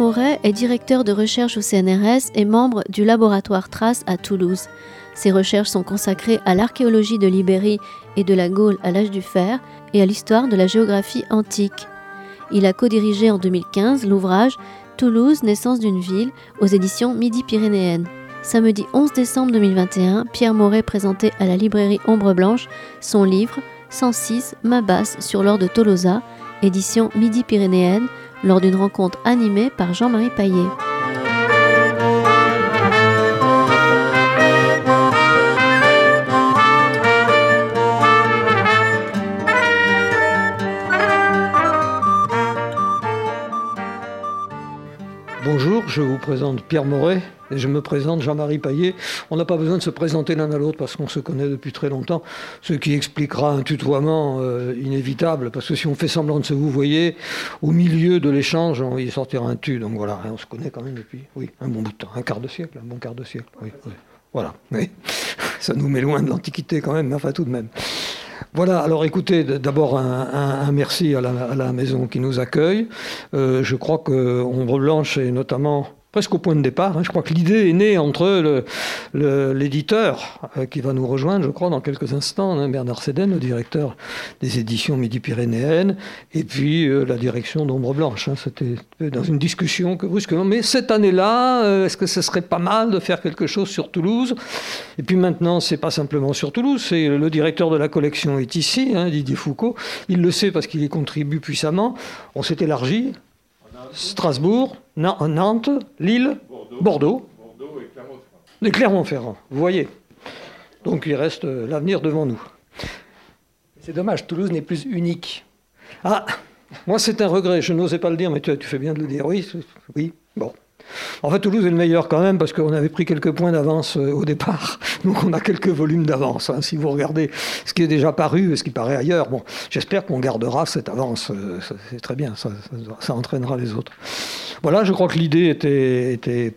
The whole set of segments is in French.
Moret est directeur de recherche au CNRS et membre du laboratoire Trace à Toulouse. Ses recherches sont consacrées à l'archéologie de l'Ibérie et de la Gaule à l'âge du fer et à l'histoire de la géographie antique. Il a co-dirigé en 2015 l'ouvrage Toulouse, naissance d'une ville aux éditions Midi-Pyrénéennes. Samedi 11 décembre 2021, Pierre Moret présentait à la librairie Ombre Blanche son livre 106 Ma basse sur l'or de Tolosa, édition Midi-Pyrénéenne, lors d'une rencontre animée par Jean-Marie Paillet. Je vous présente Pierre Moret et je me présente Jean-Marie Paillet. On n'a pas besoin de se présenter l'un à l'autre parce qu'on se connaît depuis très longtemps, ce qui expliquera un tutoiement euh, inévitable parce que si on fait semblant de se vous voyez, au milieu de l'échange, il sortira un tu. Donc voilà, on se connaît quand même depuis oui, un bon bout de temps, un quart de siècle, un bon quart de siècle. Oui, Voilà, ça nous met loin de l'Antiquité quand même, mais enfin tout de même. Voilà, alors écoutez, d'abord un, merci à la, maison qui nous accueille. Euh, je crois qu'on Blanche et notamment presque au point de départ. Hein. Je crois que l'idée est née entre l'éditeur euh, qui va nous rejoindre, je crois, dans quelques instants, hein, Bernard Séden, le directeur des éditions Midi-Pyrénéennes, et puis euh, la direction d'Ombre Blanche. Hein. C'était dans une discussion que brusquement, mais cette année-là, euh, est-ce que ce serait pas mal de faire quelque chose sur Toulouse? Et puis maintenant, c'est pas simplement sur Toulouse, c'est le directeur de la collection est ici, Didier Foucault. Il le sait parce qu'il y contribue puissamment. On s'est élargi. Strasbourg, Nantes, Lille, Bordeaux, et Clermont-Ferrand. Vous voyez. Donc il reste euh, l'avenir devant nous. C'est dommage, Toulouse n'est plus unique. Ah, moi c'est un regret, je n'osais pas le dire, mais tu, tu, fais bien de le dire. Oui, oui, bon. En fait, Toulouse est le meilleur quand même parce qu'on avait pris quelques points d'avance euh, au départ. Donc on a quelques volumes d'avance. Hein. Si vous regardez ce qui est déjà paru et ce qui paraît ailleurs, bon, j'espère qu'on gardera cette avance. Euh, c'est très bien, ça, entraînera les autres. Voilà, je crois que l'idée était,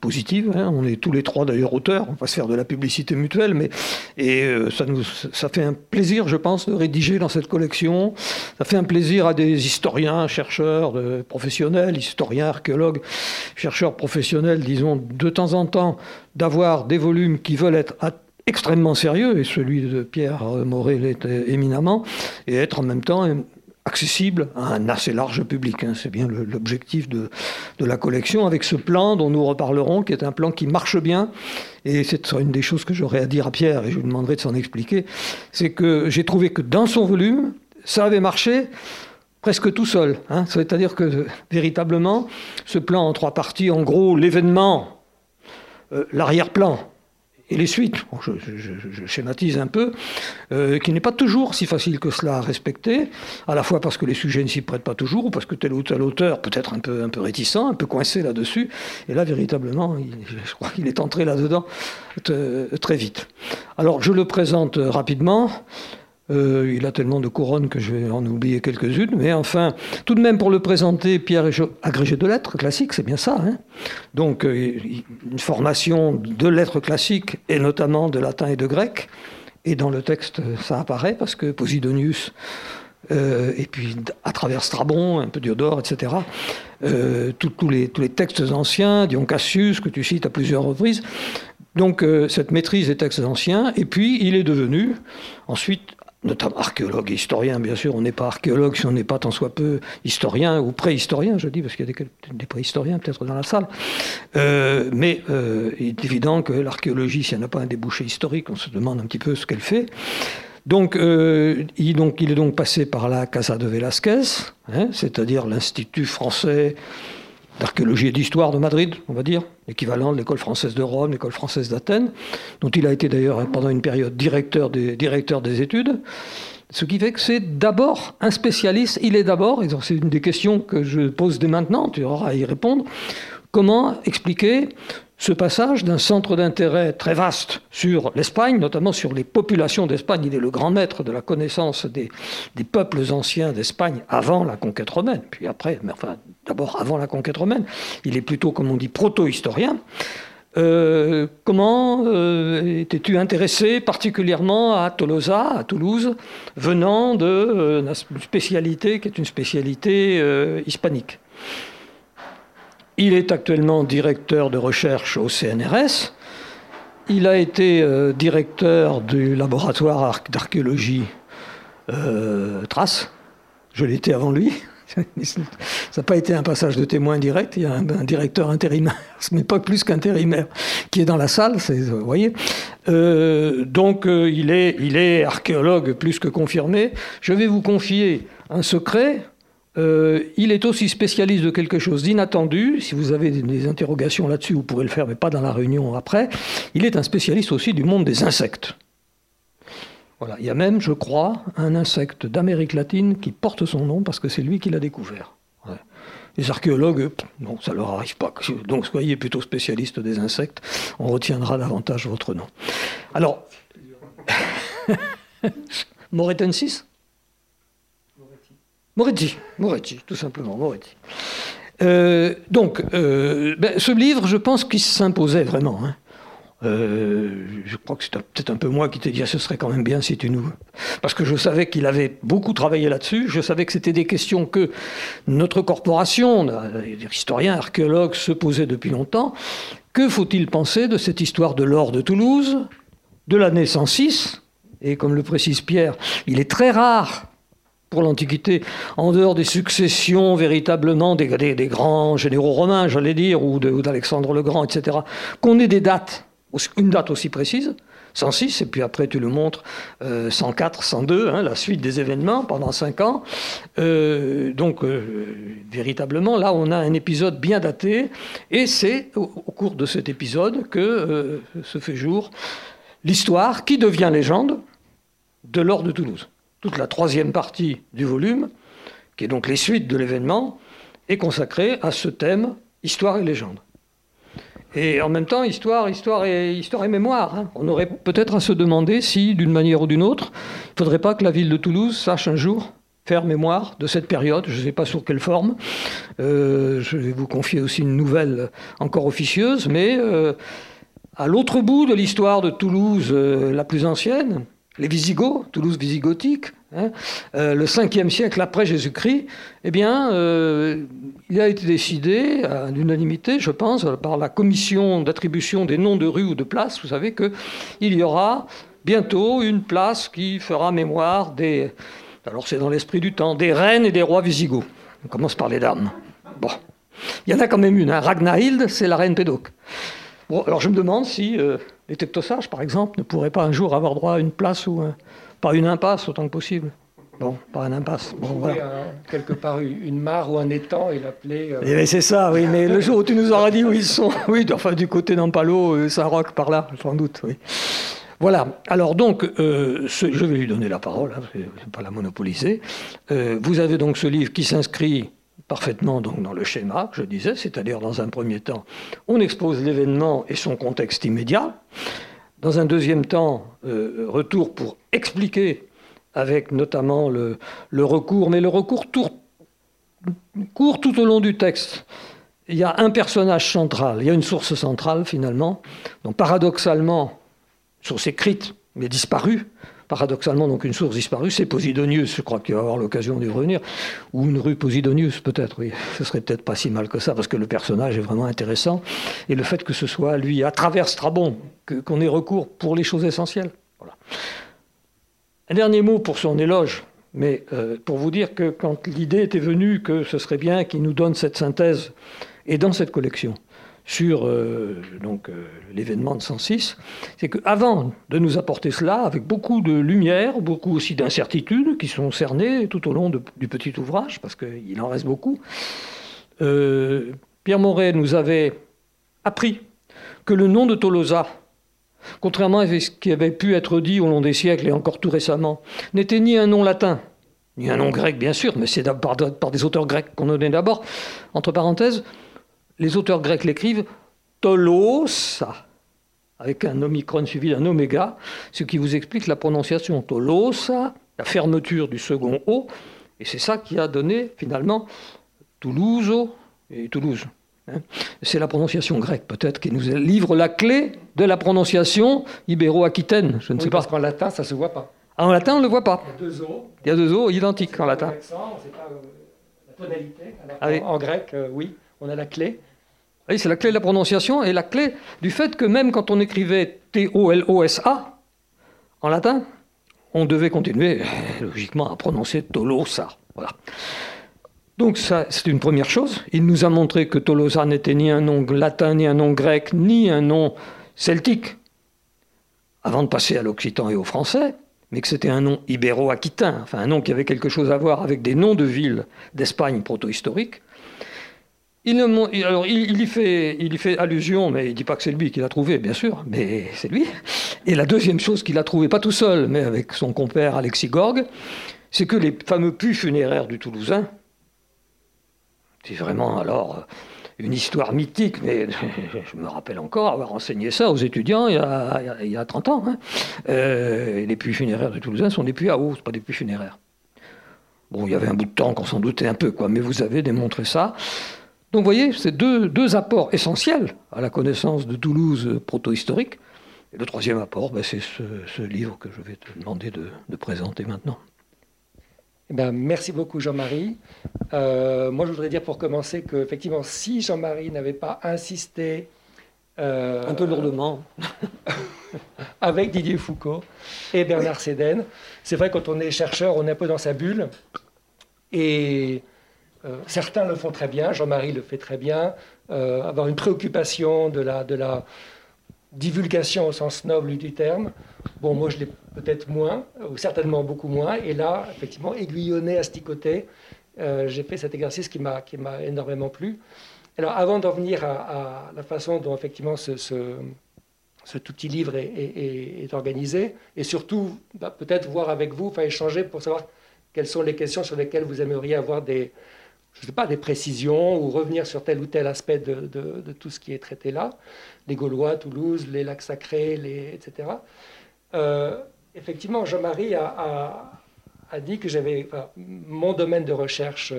positive. Hein. On est tous les trois d'ailleurs auteurs. On va se faire de la publicité mutuelle, mais et euh, ça, nous, ça fait un plaisir, je pense, de rédiger dans cette collection. Ça fait un plaisir à des historiens, chercheurs, professionnels, historiens, archéologues chercheurs professionnels, disons, de temps en temps, d'avoir des volumes qui veulent être extrêmement sérieux, et celui de Pierre Morel l'est éminemment, et être en même temps accessible à un assez large public. Hein. C'est bien l'objectif de, de, la collection, avec ce plan dont nous reparlerons, qui est un plan qui marche bien. Et c'est une des choses que j'aurais à dire à Pierre, et je lui demanderai de s'en expliquer, c'est que j'ai trouvé que dans son volume, ça avait marché presque tout seul. Hein. C'est-à-dire que véritablement, ce plan en trois parties, en gros, l'événement, euh, l'arrière-plan et les suites, je, schématise un peu, euh, qui n'est pas toujours si facile que cela à respecter, à la fois parce que les sujets ne s'y prêtent pas toujours, ou parce que tel ou tel auteur peut être un peu, un peu réticent, un peu coincé là-dessus, et là, véritablement, je crois qu'il est entré là-dedans très vite. Alors, je le présente rapidement. Euh, il a tellement de couronnes que je vais en oublier quelques-unes. Mais enfin, tout de même, pour le présenter, Pierre est agrégé de lettres classiques, c'est bien ça. Hein Donc, euh, une formation de lettres classiques, et notamment de latin et de grec. Et dans le texte, ça apparaît, parce que Posidonius, euh, et puis à travers Strabon, un peu Diodore, etc., tous les textes anciens, Dion Cassius, que tu cites à plusieurs reprises, donc cette maîtrise des textes anciens, et puis il est devenu ensuite notamment archéologue et historien, bien sûr. On n'est pas archéologue si on n'est pas tant soit peu historien ou préhistorien, je dis, parce qu'il y a des, préhistoriens peut-être dans la salle. Euh, mais euh, il est évident que l'archéologie, si elle n'a pas un débouché historique, on se demande un petit peu ce qu'elle fait. Donc, euh, il est donc passé par la Casa de Velázquez, hein, c'est-à-dire l'Institut français d'archéologie et d'histoire de Madrid, on va dire, l'équivalent de l'école française de Rome, l'école française d'Athènes, dont il a été d'ailleurs pendant une période directeur des, études. Ce qui fait que c'est d'abord un spécialiste, il est d'abord, c'est une des questions que je pose dès maintenant, tu auras à y répondre, comment expliquer ce passage d'un centre d'intérêt très vaste sur l'Espagne, notamment sur les populations d'Espagne. Il est le grand maître de la connaissance des, peuples anciens d'Espagne avant la conquête romaine, puis après, mais enfin d'abord avant la conquête romaine. Il est plutôt, comme on dit, proto-historien. Euh, comment euh, étais-tu intéressé particulièrement à Tolosa, à Toulouse, venant d'une euh, spécialité qui est une spécialité hispanique? Il est actuellement directeur de recherche au CNRS. Il a été euh, directeur du laboratoire d'archéologie euh, Trace. Je l'étais avant lui. Ça n'a pas été un passage de témoin direct. Il y a un, directeur intérimaire, ce n'est pas plus qu'intérimaire, qui est dans la salle. Euh, donc il est archéologue plus que confirmé. Je vais vous confier un secret. Euh, il est aussi spécialiste de quelque chose d'inattendu. Si vous avez des interrogations là-dessus, vous pourrez le faire, mais pas dans la réunion après. Il est un spécialiste aussi du monde des insectes. Voilà. Il y a même, je crois, un insecte d'Amérique latine qui porte son nom parce que c'est lui qui l'a découvert. Les archéologues, non, ça leur arrive pas. Donc soyez plutôt spécialiste des insectes, on retiendra davantage votre nom. Alors, Moretensis Moretti, Moretti, tout simplement, Moretti. Euh, donc, euh, ben, ce livre, je pense qu'il s'imposait vraiment. Hein. Euh, je crois que c'est peut-être un peu moi qui t'ai dit, ah, ce serait quand même bien si tu nous... Parce que je savais qu'il avait beaucoup travaillé là-dessus, je savais que c'était des questions que notre corporation, historiens, archéologues, se posaient depuis longtemps. Que faut-il penser de cette histoire de l'or de Toulouse, de l'année 106 Et comme le précise Pierre, il est très rare pour l'Antiquité, en dehors des successions véritablement des, grands généraux romains, j'allais dire, ou d'Alexandre le Grand, etc., qu'on ait des dates, une date aussi précise, 106, et puis après tu le montres, 104, euh, 102, hein, la suite des événements pendant 5 ans. Euh, donc, euh, véritablement, là, on a un épisode bien daté, et c'est au, au, cours de cet épisode que se fait jour l'histoire qui devient légende de l'or de Toulouse toute la troisième partie du volume, qui est donc les suites de l'événement, est consacrée à ce thème histoire et légende. Et en même temps, histoire, histoire et, histoire et mémoire. Hein. On aurait peut-être à se demander si, d'une manière ou d'une autre, il ne faudrait pas que la ville de Toulouse sache un jour faire mémoire de cette période. Je ne sais pas sous quelle forme. Euh, je vais vous confier aussi une nouvelle encore officieuse, mais euh, à l'autre bout de l'histoire de Toulouse, euh, la plus ancienne, les Visigoths, Toulouse visigothique, hein, euh, le 5e siècle après Jésus-Christ, eh bien, euh, il a été décidé à l'unanimité, je pense, par la commission d'attribution des noms de rues ou de places, vous savez qu'il y aura bientôt une place qui fera mémoire des, alors c'est dans l'esprit du temps, des reines et des rois visigoths. On commence par les dames. Bon, il y en a quand même une, hein. Ragnahilde, c'est la reine Pédoc. Bon, alors je me demande si euh, les tectosages, par exemple, ne pourraient pas un jour avoir droit à une place ou pas une impasse autant que possible. Bon, pas une impasse. Bon, voilà. quelque part une mare ou un étang et l'appeler. Euh, eh c'est ça, oui. Mais le jour où tu nous auras dit où ils sont, oui, enfin du côté d'Ampalo, euh, Saint-Roch, par là, sans doute, oui. Voilà. Alors donc, je vais lui donner la parole, hein, je ne vais pas la monopoliser. vous avez donc ce livre qui s'inscrit parfaitement donc dans le schéma que je disais, c'est-à-dire dans un premier temps, on expose l'événement et son contexte immédiat. Dans un deuxième temps, euh, retour pour expliquer avec notamment le, recours, mais le recours court tout au long du texte. Il y a un personnage central, il y a une source centrale finalement, donc paradoxalement, source écrite mais disparue, paradoxalement donc une source disparue, c'est Posidonius, je crois qu'il va avoir l'occasion d'y revenir, ou une rue Posidonius peut-être, oui, ce serait peut-être pas si mal que ça, parce que le personnage est vraiment intéressant, et le fait que ce soit lui, à travers Strabon, qu'on ait recours pour les choses essentielles. Un dernier mot pour son éloge, mais euh, pour vous dire que quand l'idée était venue que ce serait bien qu'il nous donne cette synthèse, et dans cette collection, sur euh, euh, l'événement de 106, c'est qu'avant de nous apporter cela, avec beaucoup de lumière, beaucoup aussi d'incertitudes qui sont cernées tout au long du petit ouvrage, parce qu'il en reste beaucoup, euh, Pierre Moret nous avait appris que le nom de Tolosa, contrairement à ce qui avait pu être dit au long des siècles et encore tout récemment, n'était ni un nom latin, ni un nom grec bien sûr, mais c'est par, par des auteurs grecs qu'on donnait d'abord, entre parenthèses, les auteurs grecs l'écrivent Tolosa, avec un omicron suivi d'un oméga, ce qui vous explique la prononciation Tolosa, la fermeture du second O, et c'est ça qui a donné finalement Toulouse et Toulouse. Hein. C'est la prononciation grecque peut-être qui nous livre la clé de la prononciation ibéro-aquitaine. Je ne sais pas. Parce qu'en latin, ça ne se voit pas. En latin, on ne le voit pas. Il y a deux O. Il y a deux O identiques en latin. Pas, euh, la tonalité. Ah en grec, euh, oui, on a la clé. C'est la clé de la prononciation et la clé du fait que même quand on écrivait T-O-L-O-S-A en latin, on devait continuer logiquement à prononcer Tolosa. Voilà. Donc ça, c'est une première chose. Il nous a montré que Tolosa n'était ni un nom latin, ni un nom grec, ni un nom celtique, avant de passer à l'occitan et au français, mais que c'était un nom ibéro-aquitain, enfin un nom qui avait quelque chose à voir avec des noms de villes d'Espagne proto-historique. Il, alors, il, y fait, il y fait allusion, mais il ne dit pas que c'est lui qui l'a trouvé, bien sûr, mais c'est lui. Et la deuxième chose qu'il a trouvé, pas tout seul, mais avec son compère Alexis Gorgue, c'est que les fameux puits funéraires du Toulousain, c'est vraiment alors une histoire mythique, mais je me rappelle encore avoir enseigné ça aux étudiants il y a, il y a 30 ans. Hein. Euh, les puits funéraires de Toulousain sont des puits à eau, pas des puits funéraires. Bon, il y avait un bout de temps qu'on s'en doutait un peu, quoi, mais vous avez démontré ça. Donc vous voyez, c'est deux, deux, apports essentiels à la connaissance de Toulouse proto-historique. Et le troisième apport, ben, c'est ce, livre que je vais te demander de, présenter maintenant. Eh ben, merci beaucoup Jean-Marie. Euh, moi je voudrais dire pour commencer que effectivement si Jean-Marie n'avait pas insisté euh, un peu lourdement avec Didier Foucault et Bernard Séden, c'est vrai quand on est chercheur on est un peu dans sa bulle et euh, certains le font très bien, Jean-Marie le fait très bien, euh, avoir une préoccupation de la, de la divulgation au sens noble du terme. Bon, moi je l'ai peut-être moins, ou certainement beaucoup moins, et là, effectivement, aiguillonné, asticoté, euh, j'ai fait cet exercice qui m'a énormément plu. Alors, avant d'en venir à, la façon dont effectivement ce, ce, cet outil livre est, organisé, et surtout bah, peut-être voir avec vous, enfin échanger pour savoir quelles sont les questions sur lesquelles vous aimeriez avoir des, je ne sais pas, des précisions ou revenir sur tel ou tel aspect de, tout ce qui est traité là, les Gaulois, Toulouse, les lacs sacrés, etc. Euh, effectivement, Jean-Marie a, dit que j'avais mon domaine de recherche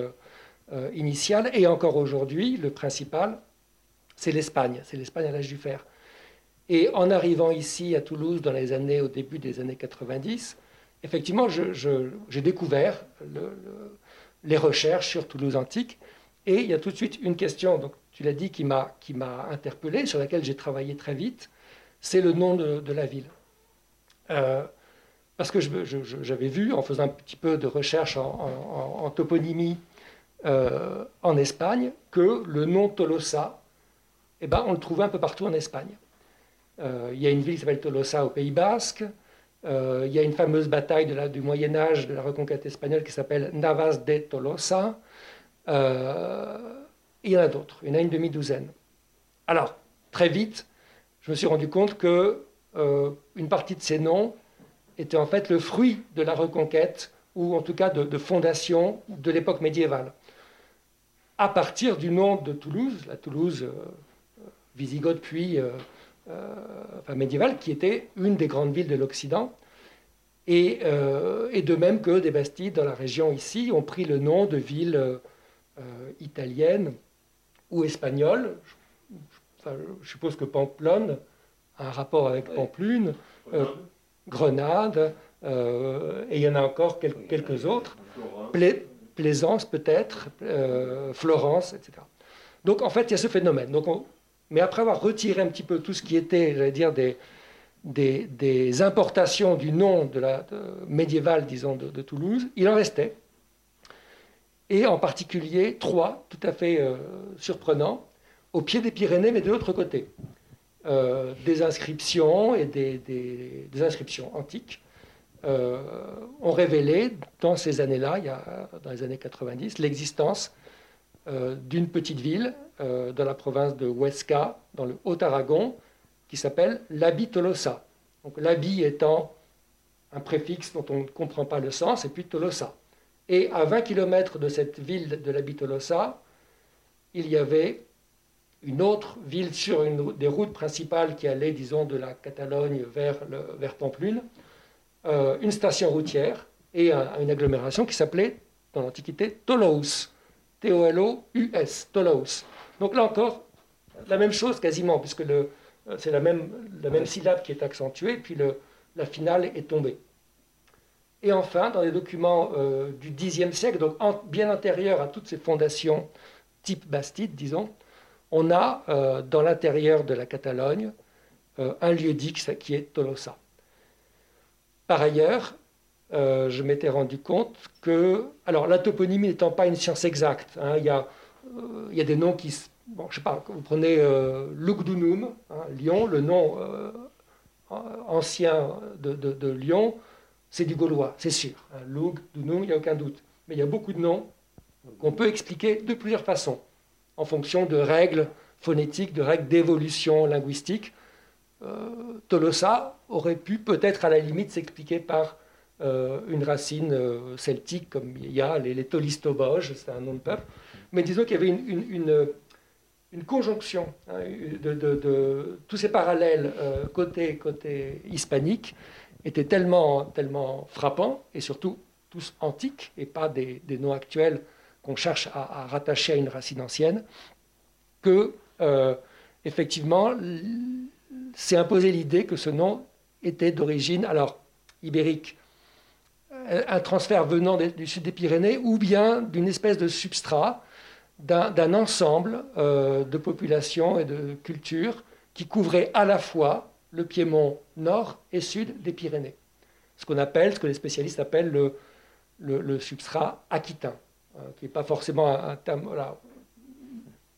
euh, initial et encore aujourd'hui, le principal, c'est l'Espagne, c'est l'Espagne à l'âge du fer. Et en arrivant ici à Toulouse dans les années, au début des années 90, effectivement, j'ai découvert le les recherches sur Toulouse antique. Et il y a tout de suite une question, donc tu l'as dit, qui m'a interpellé, sur laquelle j'ai travaillé très vite, c'est le nom de, la ville. Euh, parce que j'avais vu, en faisant un petit peu de recherche en, toponymie euh, en Espagne, que le nom Tolosa, eh ben, on le trouvait un peu partout en Espagne. Euh, il y a une ville qui s'appelle Tolosa au Pays Basque, il y a une fameuse bataille de du Moyen Âge, de la reconquête espagnole, qui s'appelle Navas de Tolosa. Euh, il y en a d'autres, il y en a une demi-douzaine. Alors, très vite, je me suis rendu compte que euh, une partie de ces noms était en fait le fruit de la reconquête, ou en tout cas de, fondation de l'époque médiévale. À partir du nom de Toulouse, la Toulouse visigoth puis euh, enfin, médiévale, qui était une des grandes villes de l'Occident. Et, euh, et, de même que des Bastides dans la région ici ont pris le nom de villes euh, italiennes ou espagnoles. Je, je, suppose que Pamplonne a un rapport avec Pamplune, Grenade, et il y en a encore quelques autres. Plaisance peut-être, Florence, etc. Donc en fait, il y a ce phénomène. Donc on, mais après avoir retiré un petit peu tout ce qui était, j'allais dire, des, des, importations du nom de la, médiéval, disons, de, Toulouse, il en restait. Et en particulier trois, tout à fait euh, surprenants, au pied des Pyrénées, mais de l'autre côté. Euh, des inscriptions et des, des, inscriptions antiques euh, ont révélé dans ces années-là, dans les années 90, l'existence d'une petite ville euh, dans la province de Huesca, dans le Haut-Aragon, qui s'appelle l'Abi Tolosa. Donc l'Abi étant un préfixe dont on ne comprend pas le sens, et puis Tolosa. Et à 20 km de cette ville de l'Abi Tolosa, il y avait une autre ville sur une des routes principales qui allait, disons, de la Catalogne vers, vers Pamplune, euh, une station routière et une agglomération qui s'appelait, dans l'Antiquité, Toulouse. T-O-L-O-U-S, Toulouse. Donc là encore, la même chose quasiment, puisque euh, c'est la même, la même syllabe qui est accentuée, puis le, la finale est tombée. Et enfin, dans les documents euh, du Xe siècle, donc bien antérieurs à toutes ces fondations type Bastide, disons, on a euh, dans l'intérieur de la Catalogne euh, un lieu dit qui est Tolosa. Par ailleurs, euh, je m'étais rendu compte que, alors la toponymie n'étant pas une science exacte, hein, il, y a, il y, a des noms qui, bon, je sais pas, vous prenez Lugdunum, hein, Lyon, le nom ancien de, Lyon, c'est du gaulois, c'est sûr. Hein, Lugdunum, il n'y a aucun doute. Mais il y a beaucoup de noms qu'on peut expliquer de plusieurs façons en fonction de règles phonétiques, de règles d'évolution linguistique. Euh, Tolosa aurait pu peut-être à la limite s'expliquer par euh, une racine euh, celtique, comme il y a les, les Tolistoboges, c'est un nom de peuple. Mais disons qu'il y avait une, conjonction hein, de, tous ces parallèles côté, côté hispanique étaient tellement, tellement frappants, et surtout tous antiques, et pas des, noms actuels qu'on cherche à, rattacher à une racine ancienne, que euh, effectivement s'est imposé l'idée que ce nom était d'origine alors ibérique, un transfert venant du sud des Pyrénées ou bien d'une espèce de substrat d'un ensemble euh, de populations et de cultures qui couvrait à la fois le Piémont nord et sud des Pyrénées. Ce qu'on appelle, ce que les spécialistes appellent le, substrat aquitain. Euh, qui n'est pas forcément un, terme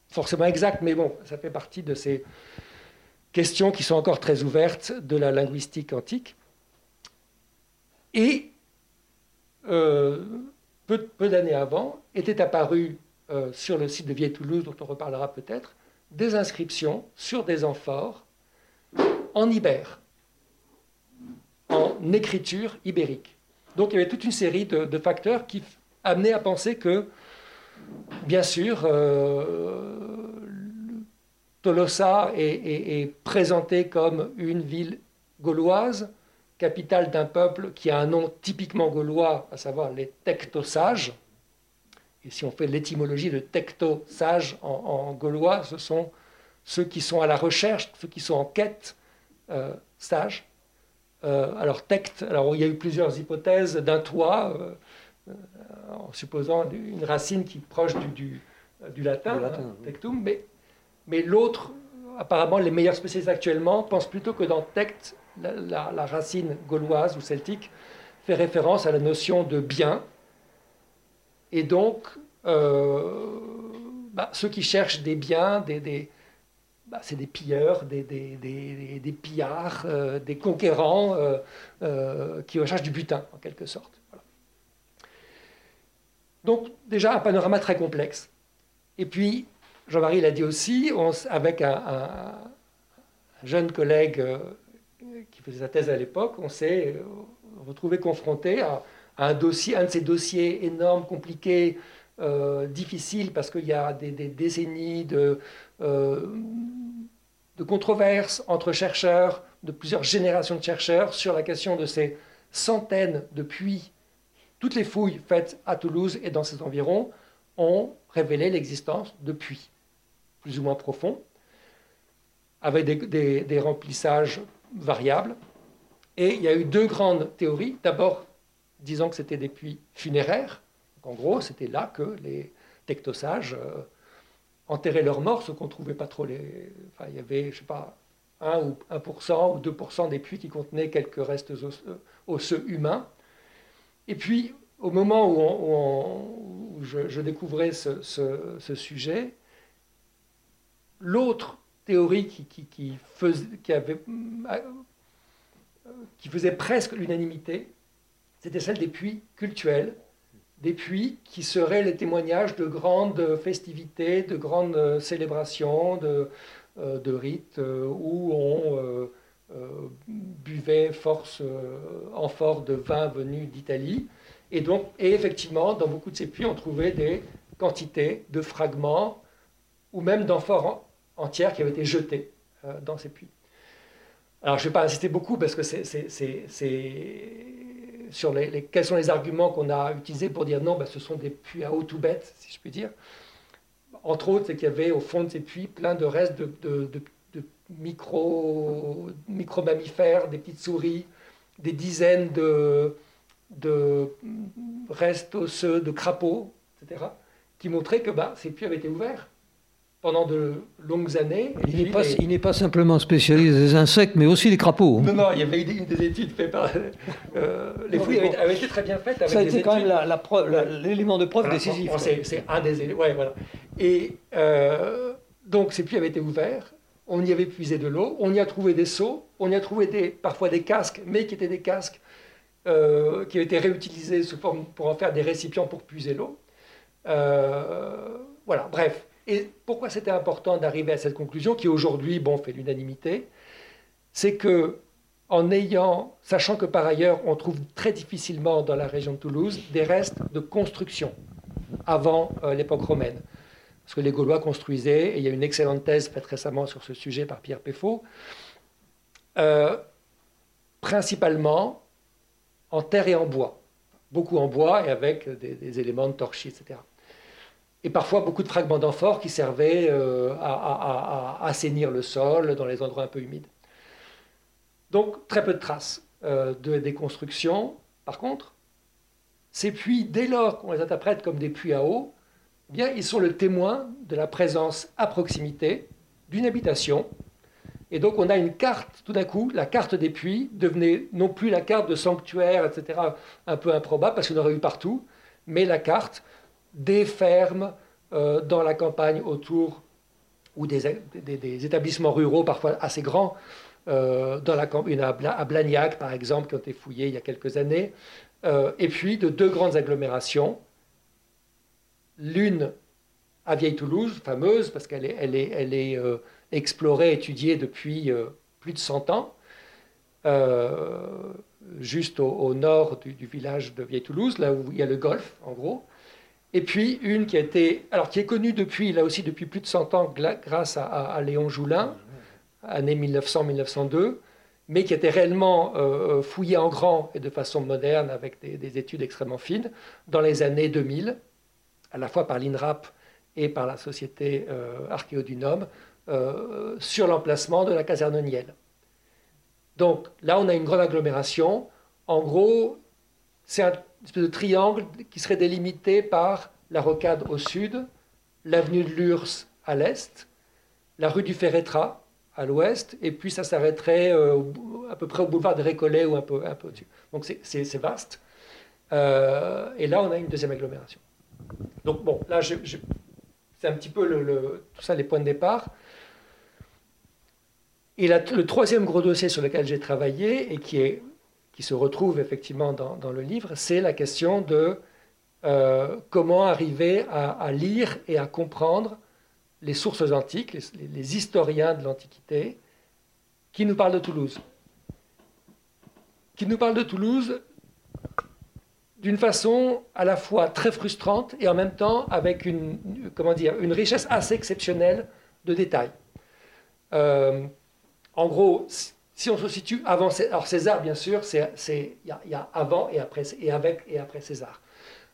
forcément exact, mais bon, ça fait partie de ces questions qui sont encore très ouvertes de la linguistique antique. Et euh, peu, d'années avant, étaient apparues euh, sur le site de Vieille-Toulouse, dont on reparlera peut-être, des inscriptions sur des amphores en ibère, en écriture ibérique. Donc il y avait toute une série de facteurs qui amené à penser que, bien sûr, euh, Tolosa est, présenté comme une ville gauloise, capitale d'un peuple qui a un nom typiquement gaulois, à savoir les Tectosages. Et si on fait l'étymologie de Tectosage en, gaulois, ce sont ceux qui sont à la recherche, ceux qui sont en quête, euh, sages. Euh, alors, tect, alors il y a eu plusieurs hypothèses d'un toit. Euh, en supposant une racine qui est proche du, du, latin, tectum, mais, mais l'autre, apparemment les meilleurs spécialistes actuellement pensent plutôt que dans tect, la, racine gauloise ou celtique fait référence à la notion de bien, et donc euh, bah, ceux qui cherchent des biens, bah, c'est des pilleurs, des, pillards, euh, des conquérants euh, qui recherchent du butin, en quelque sorte. Donc déjà un panorama très complexe. Et puis, Jean-Marie l'a dit aussi, avec un, jeune collègue euh, qui faisait sa thèse à l'époque, on s'est euh, retrouvé confronté à, un dossier, un de ces dossiers énormes, compliqués, euh, difficiles, parce qu'il y a des, décennies de, de controverses entre chercheurs, de plusieurs générations de chercheurs, sur la question de ces centaines de puits. Toutes les fouilles faites à Toulouse et dans ses environs ont révélé l'existence de puits, plus ou moins profonds, avec des, remplissages variables. Et il y a eu deux grandes théories. D'abord, disant que c'était des puits funéraires. en gros, c'était là que les tectosages euh, enterraient leurs morts, ce qu'on ne trouvait pas trop les. Enfin, il y avait, je sais pas, 1 ou 1% ou 2% des puits qui contenaient quelques restes osseux humains. Et puis, au moment où, je, découvrais ce, sujet, l'autre théorie qui, avait, qui faisait presque l'unanimité, c'était celle des puits cultuels, des puits qui seraient les témoignages de grandes festivités, de grandes célébrations, de, euh, rites euh, où on euh, buvait force amphore de vin venu d'Italie. Et donc, et effectivement, dans beaucoup de ces puits, on trouvait des quantités de fragments ou même d'amphores entières qui avaient été jetées dans ces puits. Alors, je ne vais pas insister beaucoup parce que c'est sur les, quels sont les arguments qu'on a utilisés pour dire non, ben, ce sont des puits à eau tout bête, si je puis dire. Entre autres, c'est qu'il y avait au fond de ces puits plein de restes de, de, de, de micro, micro mammifères, des petites souris, des dizaines de, de restes osseux, de crapauds, etc., qui montraient que bah, ces puits avaient été ouverts pendant de longues années. Il n'est pas, pas, simplement spécialiste des insectes, mais aussi des crapauds. Non, non, il y avait des, des études faites par... Euh, les fouilles avaient, été très bien faites. Avec Ça a été quand même l'élément de preuve décisif. c'est un des éléments, ouais, voilà. Et euh, donc ces puits avaient été ouverts, on y avait puisé de l'eau, on y a trouvé des seaux, on y a trouvé des, parfois des casques, mais qui étaient des casques euh, qui avaient été réutilisés sous forme pour en faire des récipients pour puiser l'eau. Euh, voilà, bref. Et pourquoi c'était important d'arriver à cette conclusion, qui aujourd'hui, bon, fait l'unanimité, c'est que en ayant, sachant que par ailleurs, on trouve très difficilement dans la région de Toulouse des restes de construction avant euh, l'époque romaine parce que les Gaulois construisaient, et il y a une excellente thèse faite récemment sur ce sujet par Pierre Péfaut, euh, principalement en terre et en bois. Beaucoup en bois et avec des, éléments de torchis, etc. Et parfois beaucoup de fragments d'amphores qui servaient euh, à, assainir le sol dans les endroits un peu humides. Donc très peu de traces euh, de, des constructions. Par contre, ces puits, dès lors qu'on les interprète comme des puits à eau, bien, ils sont le témoin de la présence à proximité d'une habitation. Et donc on a une carte, tout d'un coup, la carte des puits devenait non plus la carte de sanctuaire, etc., un peu improbable parce qu'on aurait eu partout, mais la carte des fermes euh, dans la campagne autour ou des, établissements ruraux parfois assez grands, euh, dans la, une à Blagnac par exemple, qui ont été fouillés il y a quelques années, euh, et puis de deux grandes agglomérations L'une à Vieille-Toulouse, fameuse, parce qu'elle est, elle est, elle est explorée, étudiée depuis plus de 100 ans, juste au, nord du, village de Vieille-Toulouse, là où il y a le golfe, en gros. Et puis une qui a été, alors qui est connue depuis, là aussi depuis plus de 100 ans, grâce à, Léon Joulin, année 1900-1902, mais qui été réellement fouillée en grand et de façon moderne avec des, des études extrêmement fines dans les années 2000 à la fois par l'INRAP et par la société euh, Archéo euh, sur l'emplacement de la caserne Niel. Donc là, on a une grande agglomération. En gros, c'est un espèce de triangle qui serait délimité par la rocade au sud, l'avenue de Lurs à l'est, la rue du Ferretra à l'ouest, et puis ça s'arrêterait euh, à peu près au boulevard des Récollets ou un peu, un peu au-dessus. Donc c'est vaste. et là, on a une deuxième agglomération. Donc bon, là, c'est un petit peu le, tout ça les points de départ. Et le troisième gros dossier sur lequel j'ai travaillé et qui, est, qui se retrouve effectivement dans, le livre, c'est la question de euh, comment arriver à, lire et à comprendre les sources antiques, les, historiens de l'Antiquité, qui nous parlent de Toulouse. Qui nous parlent de Toulouse d'une façon à la fois très frustrante et en même temps avec une, comment dire, une richesse assez exceptionnelle de détails. Euh, en gros, si on se situe avant César, bien sûr, il y, a avant et après, et avec et après César.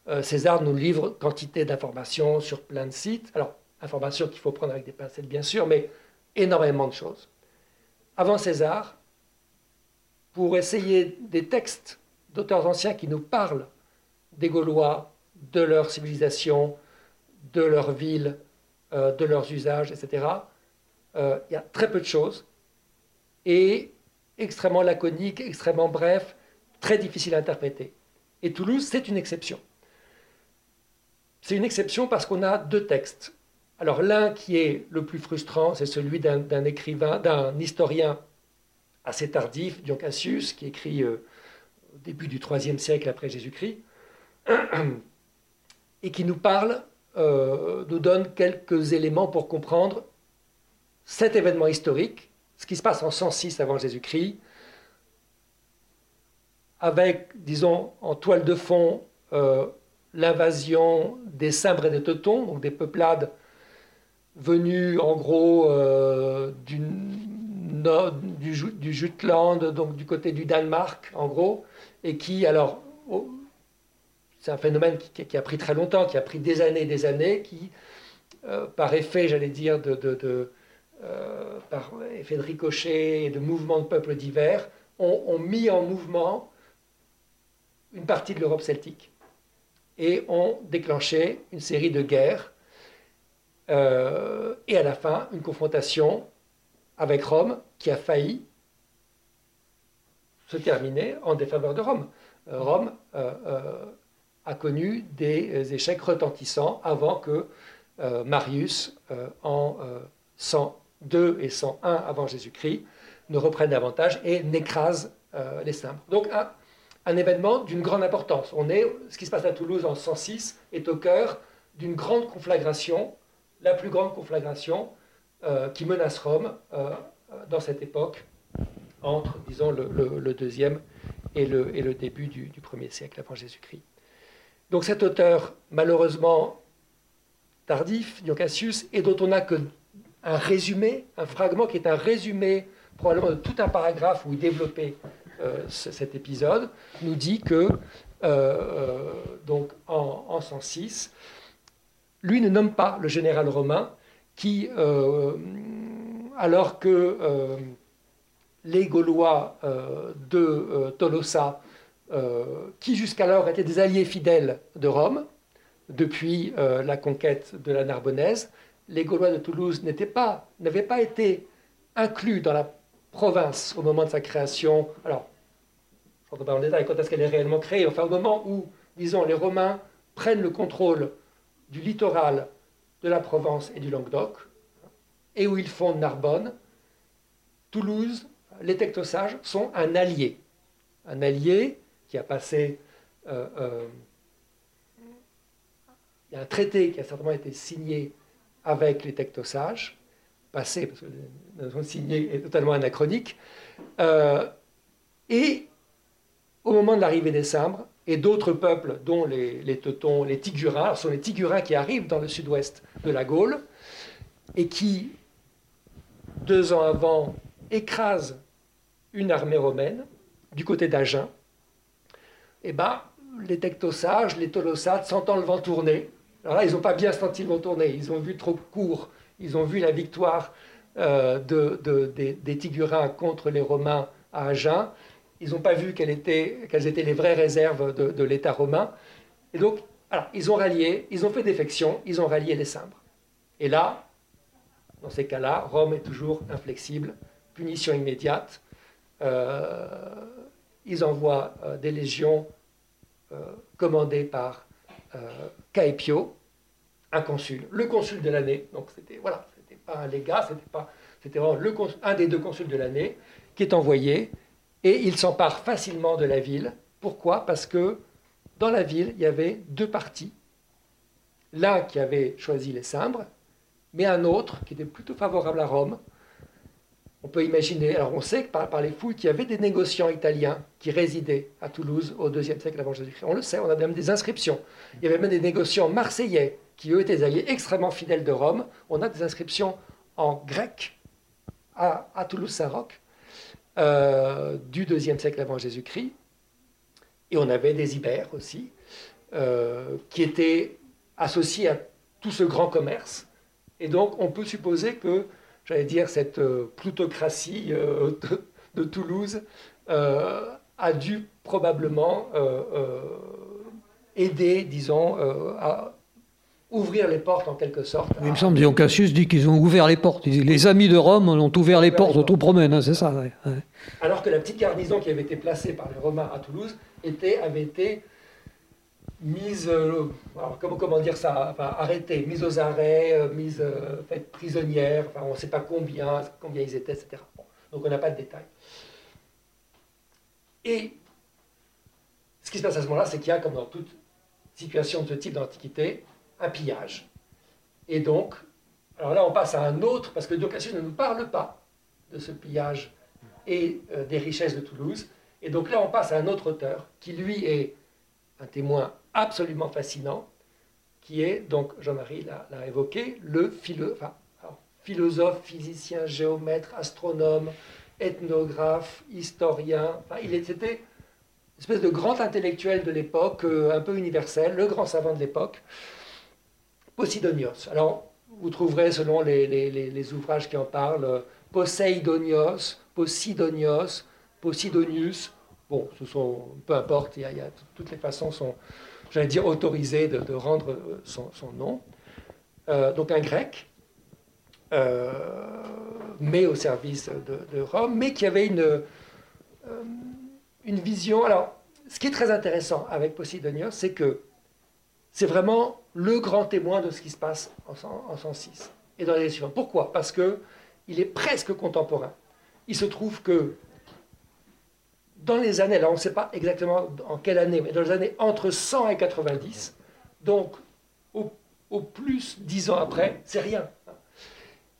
Euh, César nous livre quantité d'informations sur plein de sites. Alors, informations qu'il faut prendre avec des pincettes, bien sûr, mais énormément de choses. Avant César, pour essayer des textes d'auteurs anciens qui nous parlent des Gaulois, de leur civilisation, de leur ville, euh, de leurs usages, etc. Euh, il y a très peu de choses et extrêmement laconique, extrêmement bref, très difficile à interpréter. Et Toulouse, c'est une exception. C'est une exception parce qu'on a deux textes. Alors l'un qui est le plus frustrant, c'est celui d'un écrivain, d'un historien assez tardif, Dion Cassius, qui écrit euh, au début du IIIe siècle après Jésus-Christ, et qui nous parle, euh, nous donne quelques éléments pour comprendre cet événement historique, ce qui se passe en 106 avant Jésus-Christ, avec, disons, en toile de fond, euh, l'invasion des Cimbres et des Teutons, donc des peuplades venues en gros euh, du, du, du, Jutland, donc du côté du Danemark, en gros, et qui, alors, c'est un phénomène qui, a pris très longtemps, qui a pris des années et des années, qui, euh, par effet, j'allais dire, de, euh, par effet de ricochet et de mouvements de peuples divers, ont, mis en mouvement une partie de l'Europe celtique et ont déclenché une série de guerres et à la fin, une confrontation avec Rome qui a failli se terminer en défaveur de Rome. Rome a connu des échecs retentissants avant que Marius, en 102 et 101 avant Jésus-Christ, ne reprenne davantage et n'écrase les Cimbres. Donc un événement d'une grande importance. Ce qui se passe à Toulouse en 106 est au cœur d'une grande conflagration, la plus grande conflagration euh, qui menace Rome euh, dans cette époque, entre, disons, le, deuxième et le, début du, premier siècle avant Jésus-Christ. Donc cet auteur, malheureusement tardif, Dion Cassius, et dont on n'a que un résumé, un fragment qui est un résumé probablement de tout un paragraphe où il développait euh, cet épisode, nous dit que, euh, euh, donc en, 106, lui ne nomme pas le général romain qui, alors que les Gaulois de Tolosa, qui jusqu'alors étaient des alliés fidèles de Rome, depuis la conquête de la Narbonnaise, les Gaulois de Toulouse n'avaient pas, été inclus dans la province au moment de sa création. Alors, je ne rentre pas en détail quand est-ce qu'elle est réellement créée, enfin au moment où, disons, les Romains prennent le contrôle du littoral de la Provence et du Languedoc, et où ils fondent Narbonne, Toulouse, les Tectosages sont un allié. Un allié qui a passé. Euh, euh, il y a un traité qui a certainement été signé avec les Tectosages, passé, parce que la est totalement anachronique, euh, et au moment de l'arrivée des Cimbres, et d'autres peuples, dont les, Teutons, les Tigurins, ce sont les Tigurins qui arrivent dans le sud-ouest de la Gaule, et qui, deux ans avant, écrasent une armée romaine du côté d'Agen, eh ben, les Tectosages, les Tolosades, sentant le vent tourner, alors là, ils n'ont pas bien senti le tourner, ils ont vu trop court, ils ont vu la victoire euh, des, Tigurins contre les Romains à Agen, ils n'ont pas vu quelles étaient, les vraies réserves de, l'État romain. Et donc, alors, ils ont rallié, ils ont fait défection, ils ont rallié les Cimbres. Et là, dans ces cas-là, Rome est toujours inflexible, punition immédiate. Euh, ils envoient euh, des légions commandées par Caepio, un consul, le consul de l'année. Donc c'était voilà, c'était pas un légat, c'était pas, c'était vraiment le, un des deux consuls de l'année qui est envoyé et il s'empare facilement de la ville. Pourquoi? Parce que dans la ville, il y avait deux partis. L'un qui avait choisi les Cimbres, mais un autre qui était plutôt favorable à Rome. On peut imaginer, alors on sait que par, les fouilles qu'il y avait des négociants italiens qui résidaient à Toulouse au IIe siècle avant Jésus-Christ. On le sait, on a même des inscriptions. Il y avait même des négociants marseillais qui eux étaient des alliés extrêmement fidèles de Rome. On a des inscriptions en grec à, Toulouse-Saint-Roch euh, du deuxième siècle avant Jésus-Christ. Et on avait des Ibères aussi, euh, qui étaient associés à tout ce grand commerce. Et donc on peut supposer que, j'allais dire, cette euh, plutocratie de, Toulouse a dû probablement aider, disons, à ouvrir les portes en quelque sorte. Il me semble, Dion Cassius dit qu'ils ont ouvert les portes. Les amis de Rome ont ouvert les portes aux promène, hein, c'est ça. Alors que la petite garnison qui avait été placée par les Romains à Toulouse était, avait été mise, euh, comment, comment, dire ça, arrêtée, mise aux arrêts, euh, mise euh, faite prisonnière, on ne sait pas combien, combien ils étaient, etc. donc on n'a pas de détails. Et ce qui se passe à ce moment-là, c'est qu'il y a, comme dans toute situation de ce type d'antiquité, un pillage. Et donc, alors là, on passe à un autre, parce que Diocletian ne nous parle pas de ce pillage et des richesses de Toulouse. Et donc là, on passe à un autre auteur, qui lui est un témoin absolument fascinant, qui est, donc Jean-Marie l'a évoqué, le philo, philosophe, physicien, géomètre, astronome, ethnographe, historien. Enfin, il était une espèce de grand intellectuel de l'époque, euh, un peu universel, le grand savant de l'époque. Posidonios. Alors, vous trouverez, selon les, ouvrages qui en parlent, Poseidonios, Posidonios, Posidonius. Bon, ce sont, peu importe, y a, toutes les façons sont, j'allais dire, autorisées de, rendre son, nom. donc un grec, mais au service de, Rome, mais qui avait une, une vision. Alors, ce qui est très intéressant avec Posidonios, c'est que c'est vraiment le grand témoin de ce qui se passe en, 106 et dans les suivantes. Pourquoi? Parce que il est presque contemporain. Il se trouve que dans les années, là on ne sait pas exactement en quelle année, mais dans les années entre 100 et 90, donc au, au plus dix ans après, c'est rien.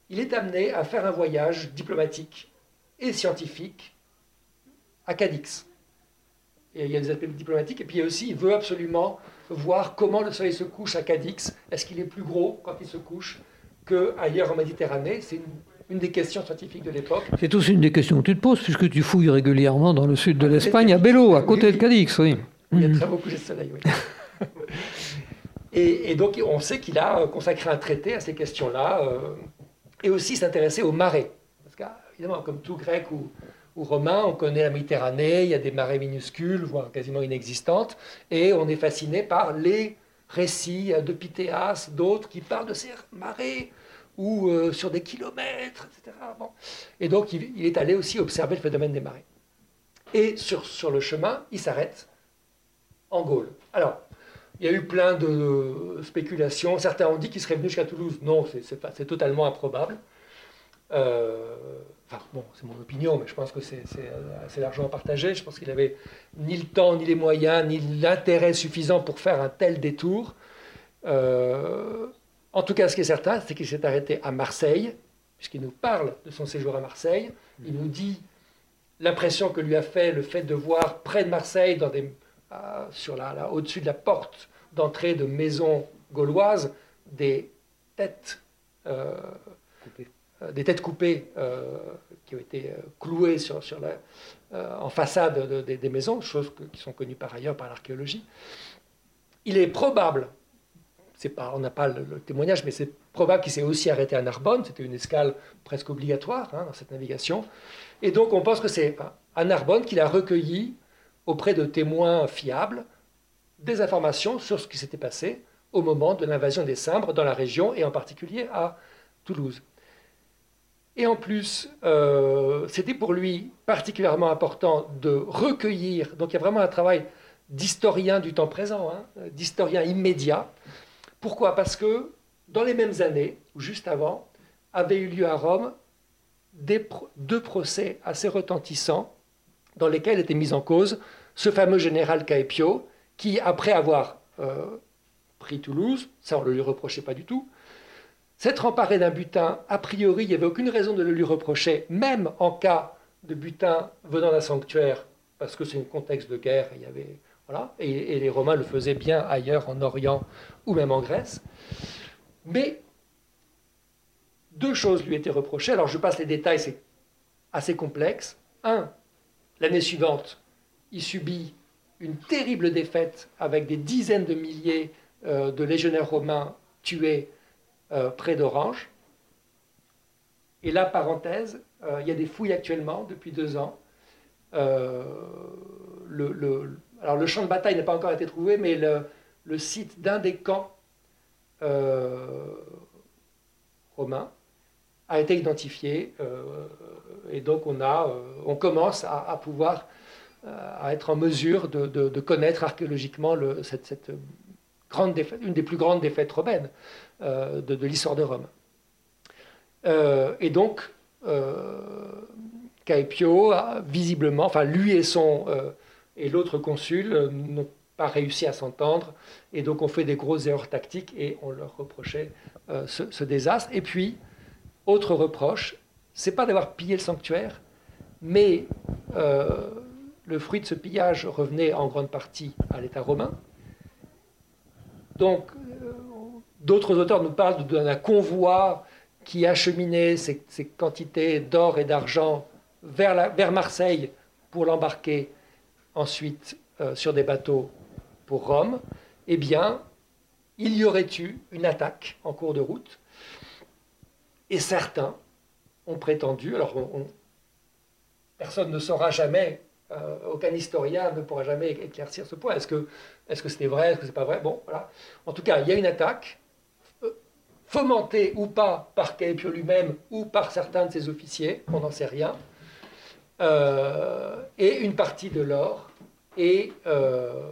Il est amené à faire un voyage diplomatique et scientifique à Cadix. Il y a des appels diplomatiques, et puis aussi, il veut absolument voir comment le soleil se couche à Cadix. Est-ce qu'il est plus gros quand il se couche qu'ailleurs en Méditerranée? Des questions scientifiques de l'époque. C'est aussi une des questions que tu te poses, puisque tu fouilles régulièrement dans le sud de l'Espagne, à Bello, à côté de Cadix. Oui. Il y a très beau coucher de soleil, oui. et, donc, on sait qu'il a consacré un traité à ces questions-là, euh, et aussi s'intéresser aux marées. Parce qu'évidemment, comme tout grec ou ou romain, on connaît la Méditerranée, il y a des marées minuscules, voire quasiment inexistantes, et on est fasciné par les récits de Pythéas, d'autres qui parlent de ces marées, ou euh, sur des kilomètres, etc. Et donc il, est allé aussi observer le phénomène des marées. Et sur, le chemin, il s'arrête en Gaule. Alors, il y a eu plein de spéculations. Certains ont dit qu'il serait venu jusqu'à Toulouse. Non, c'est totalement improbable. Euh, enfin, bon, c'est mon opinion, mais je pense que c'est assez largement partagé. Je pense qu'il n'avait ni le temps, ni les moyens, ni l'intérêt suffisant pour faire un tel détour. Euh, en tout cas, ce qui est certain, c'est qu'il s'est arrêté à Marseille, puisqu'il nous parle de son séjour à Marseille. Il nous dit l'impression que lui a fait le fait de voir près de Marseille, dans des, euh, sur la, au-dessus de la porte d'entrée de maisons gauloises, des têtes euh, euh, des têtes coupées qui ont été clouées sur, sur la, en façade des maisons, choses qui sont connues par ailleurs par l'archéologie. Il est probable, on n'a pas le, témoignage, mais c'est probable qu'il s'est aussi arrêté à Narbonne, c'était une escale presque obligatoire hein, dans cette navigation. Et donc on pense que c'est à Narbonne qu'il a recueilli auprès de témoins fiables des informations sur ce qui s'était passé au moment de l'invasion des Cimbres dans la région et en particulier à Toulouse. Et en plus, euh, c'était pour lui particulièrement important de recueillir, donc il y a vraiment un travail d'historien du temps présent, hein, d'historien immédiat. Pourquoi? Parce que dans les mêmes années, ou juste avant, avaient eu lieu à Rome deux procès assez retentissants dans lesquels était mis en cause ce fameux général Caepio, qui, après avoir euh, pris Toulouse, ça on ne lui reprochait pas du tout, S'être emparé d'un butin, a priori, il n'y avait aucune raison de le lui reprocher, même en cas de butin venant d'un sanctuaire, parce que c'est un contexte de guerre, il y avait, et, les Romains le faisaient bien ailleurs, en Orient ou même en Grèce. Mais deux choses lui étaient reprochées. Alors je passe les détails, c'est assez complexe. Un, l'année suivante, il subit une terrible défaite avec des dizaines de milliers euh, de légionnaires romains tués euh, près d'Orange. Et là, parenthèse, euh, il y a des fouilles actuellement depuis deux ans. Le, alors le champ de bataille n'a pas encore été trouvé, mais le, site d'un des camps romains a été identifié. et donc on, on commence à, pouvoir être en mesure de, connaître archéologiquement cette, grande défaite, une des plus grandes défaites romaines. Euh, de, l'histoire de Rome. Euh, et donc, euh, Caepio a visiblement, enfin lui et son et l'autre consul n'ont pas réussi à s'entendre, et donc on fait des grosses erreurs tactiques et on leur reprochait ce, désastre. Et puis, autre reproche, c'est pas d'avoir pillé le sanctuaire, mais le fruit de ce pillage revenait en grande partie à l'État romain. Donc, D'autres auteurs nous parlent d'un convoi qui acheminait ces, ces quantités d'or et d'argent vers, vers, Marseille pour l'embarquer ensuite euh, sur des bateaux pour Rome. Eh bien, il y aurait eu une attaque en cours de route. Et certains ont prétendu, alors personne ne saura jamais, euh, aucun historien ne pourra jamais éclaircir ce point. Est-ce que que c'était vrai, est-ce que c'est pas vrai? Bon, voilà. En tout cas, il y a une attaque fomenté ou pas par Caepio lui-même ou par certains de ses officiers, on n'en sait rien, euh, et une partie de l'or, et, euh,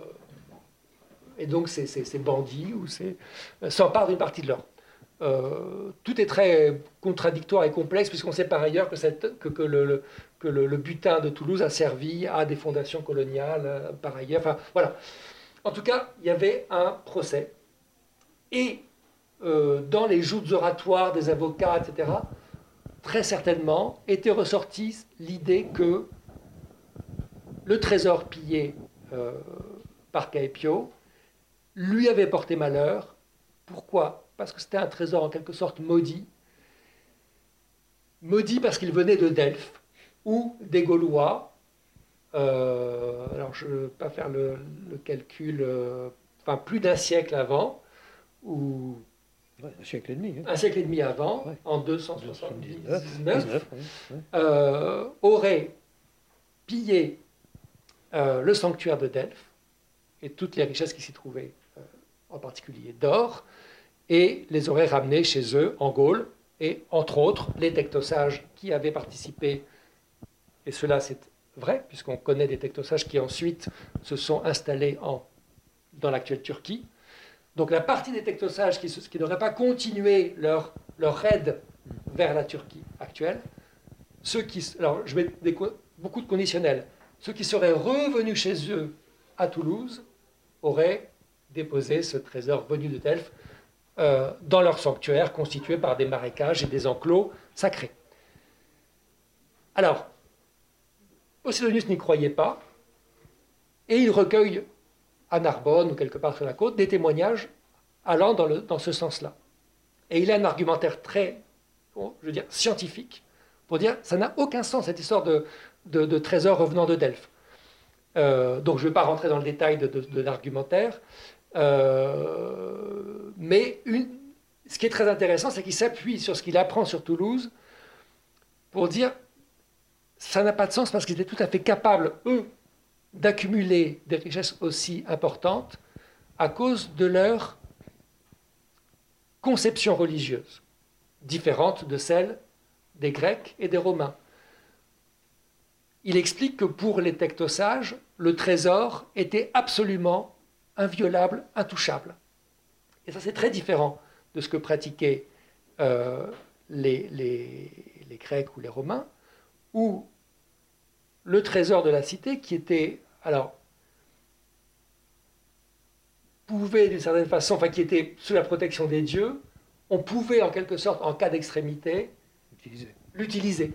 donc ces, bandits s'emparent d'une partie de l'or. Euh, tout est très contradictoire et complexe, puisqu'on sait par ailleurs que, le, butin de Toulouse a servi à des fondations coloniales euh, par ailleurs. Enfin, voilà. En tout cas, il y avait un procès. Et euh, dans les joutes oratoires des avocats, etc., très certainement était ressortie l'idée que le trésor pillé par Caepio lui avait porté malheur. Pourquoi? Parce que c'était un trésor en quelque sorte maudit. Maudit parce qu'il venait de Delphes, ou des Gaulois. Euh, alors je ne vais pas faire le, calcul, euh, enfin plus d'un siècle avant, ou un siècle et demi. Hein. Un siècle et demi avant, en 279, euh, aurait pillé le sanctuaire de Delphes et toutes les richesses qui s'y trouvaient, en particulier d'or, et les aurait ramenés chez eux en Gaule, et entre autres les tectosages qui avaient participé, et cela c'est vrai, puisqu'on connaît des tectosages qui ensuite se sont installés en, dans l'actuelle Turquie. Donc la partie des tectosages qui, n'auraient pas continué leur, raid vers la Turquie actuelle, ceux qui, je mets beaucoup de conditionnels, ceux qui seraient revenus chez eux à Toulouse auraient déposé ce trésor venu de Delphes euh, dans leur sanctuaire constitué par des marécages et des enclos sacrés. Alors, Posidonius n'y croyait pas, et il recueille à Narbonne ou quelque part sur la côte des témoignages allant dans, ce sens-là. Et il a un argumentaire très, je veux dire, scientifique pour dire ça n'a aucun sens cette histoire de, de, trésor revenant de Delphes. Euh, donc je ne vais pas rentrer dans le détail de, de l'argumentaire, euh, mais ce qui est très intéressant, c'est qu'il s'appuie sur ce qu'il apprend sur Toulouse pour dire ça n'a pas de sens parce qu'ils étaient tout à fait capables, eux, d'accumuler des richesses aussi importantes à cause de leur conception religieuse, différente de celle des Grecs et des Romains. Il explique que pour les tectosages, le trésor était absolument inviolable, intouchable. Et ça, c'est très différent de ce que pratiquaient euh, les, les, Grecs ou les Romains, où le trésor de la cité, qui était, alors, pouvait d'une certaine façon, enfin, qui était sous la protection des dieux, on pouvait en quelque sorte, en cas d'extrémité, l'utiliser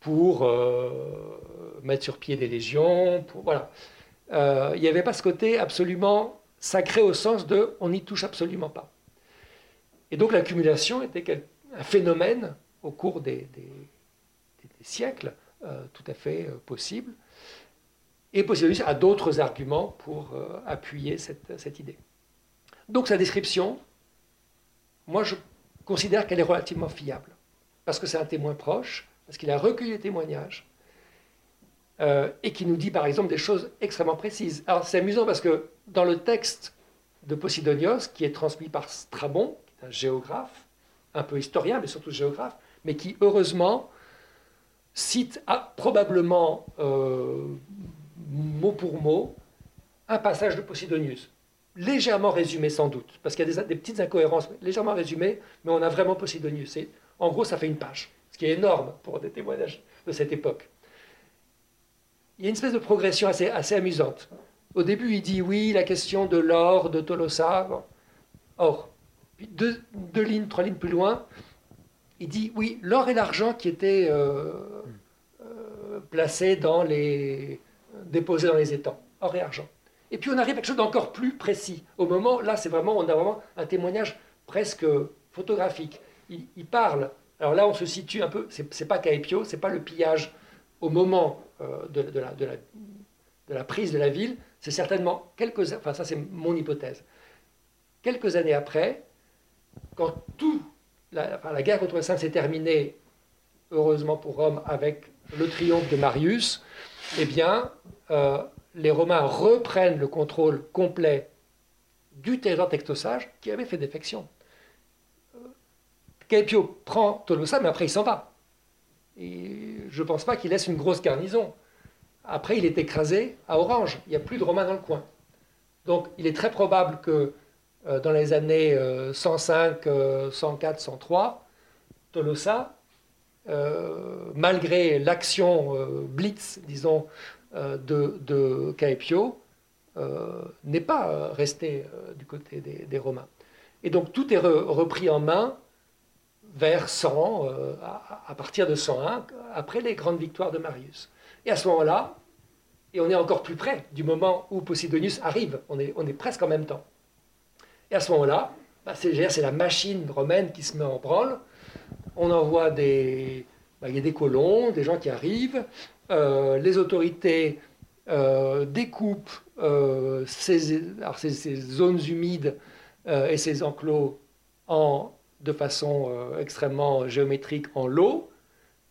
pour euh, mettre sur pied des légions, pour, voilà. Euh, il n'y avait pas ce côté absolument sacré au sens de on n'y touche absolument pas. Et donc l'accumulation était un phénomène au cours des, siècles euh, tout à fait euh, possible. Et Posidonius a d'autres arguments pour appuyer cette, idée. Donc sa description, moi je considère qu'elle est relativement fiable, parce que c'est un témoin proche, parce qu'il a recueilli les témoignages, euh, et qui nous dit par exemple des choses extrêmement précises. Alors c'est amusant parce que dans le texte de Posidonios, qui est transmis par Strabon, qui est un géographe, un peu historien, mais surtout géographe, mais qui heureusement cite probablement euh, mot pour mot un passage de Posidonius, légèrement résumé sans doute, parce qu'il y a des, petites incohérences, légèrement résumé, mais on a vraiment Posidonius. Et, en gros, ça fait une page, ce qui est énorme pour des témoignages de cette époque il y a une espèce de progression assez, assez amusante. Au début, il dit oui, la question de l'or, de Tolosa. Or, deux, lignes, trois lignes plus loin, il dit oui, l'or et l'argent qui étaient euh, euh, placés dans les. déposés dans les étangs. Or et argent. Et puis on arrive à quelque chose d'encore plus précis. Au moment, là, c'est vraiment, on a vraiment un témoignage presque photographique. Il, parle. Alors là, on se situe un peu. C'est pas Caepio, c'est pas le pillage au moment euh, de, la, de, la, prise de la ville, c'est certainement quelques enfin ça c'est mon hypothèse, quelques années après, quand tout, la, guerre contre Saint s'est terminée, heureusement pour Rome, avec le triomphe de Marius, eh bien, euh, les Romains reprennent le contrôle complet du territoire tectosage qui avait fait défection. Caipio prend Tolosa, mais après il s'en va. Et je ne pense pas qu'il laisse une grosse garnison. Après, il est écrasé à Orange. Il n'y a plus de Romains dans le coin. Donc, il est très probable que euh, dans les années 105, 104, 103, Tolosa, euh, malgré l'action euh, blitz, disons, de, de, Caepio, n'est pas resté du côté des, Romains. Et donc, tout est repris en main vers 100, à, à partir de 101, après les grandes victoires de Marius. Et à ce moment-là, et on est encore plus près du moment où Posidonius arrive, on est, on est presque en même temps. Et à ce moment-là, bah, c'est la machine romaine qui se met en branle. On envoie des... Bah, y a des colons, des gens qui arrivent. Euh, les autorités euh, découpent euh, ces, ces, zones humides et ces enclos en, de façon extrêmement géométrique en lots.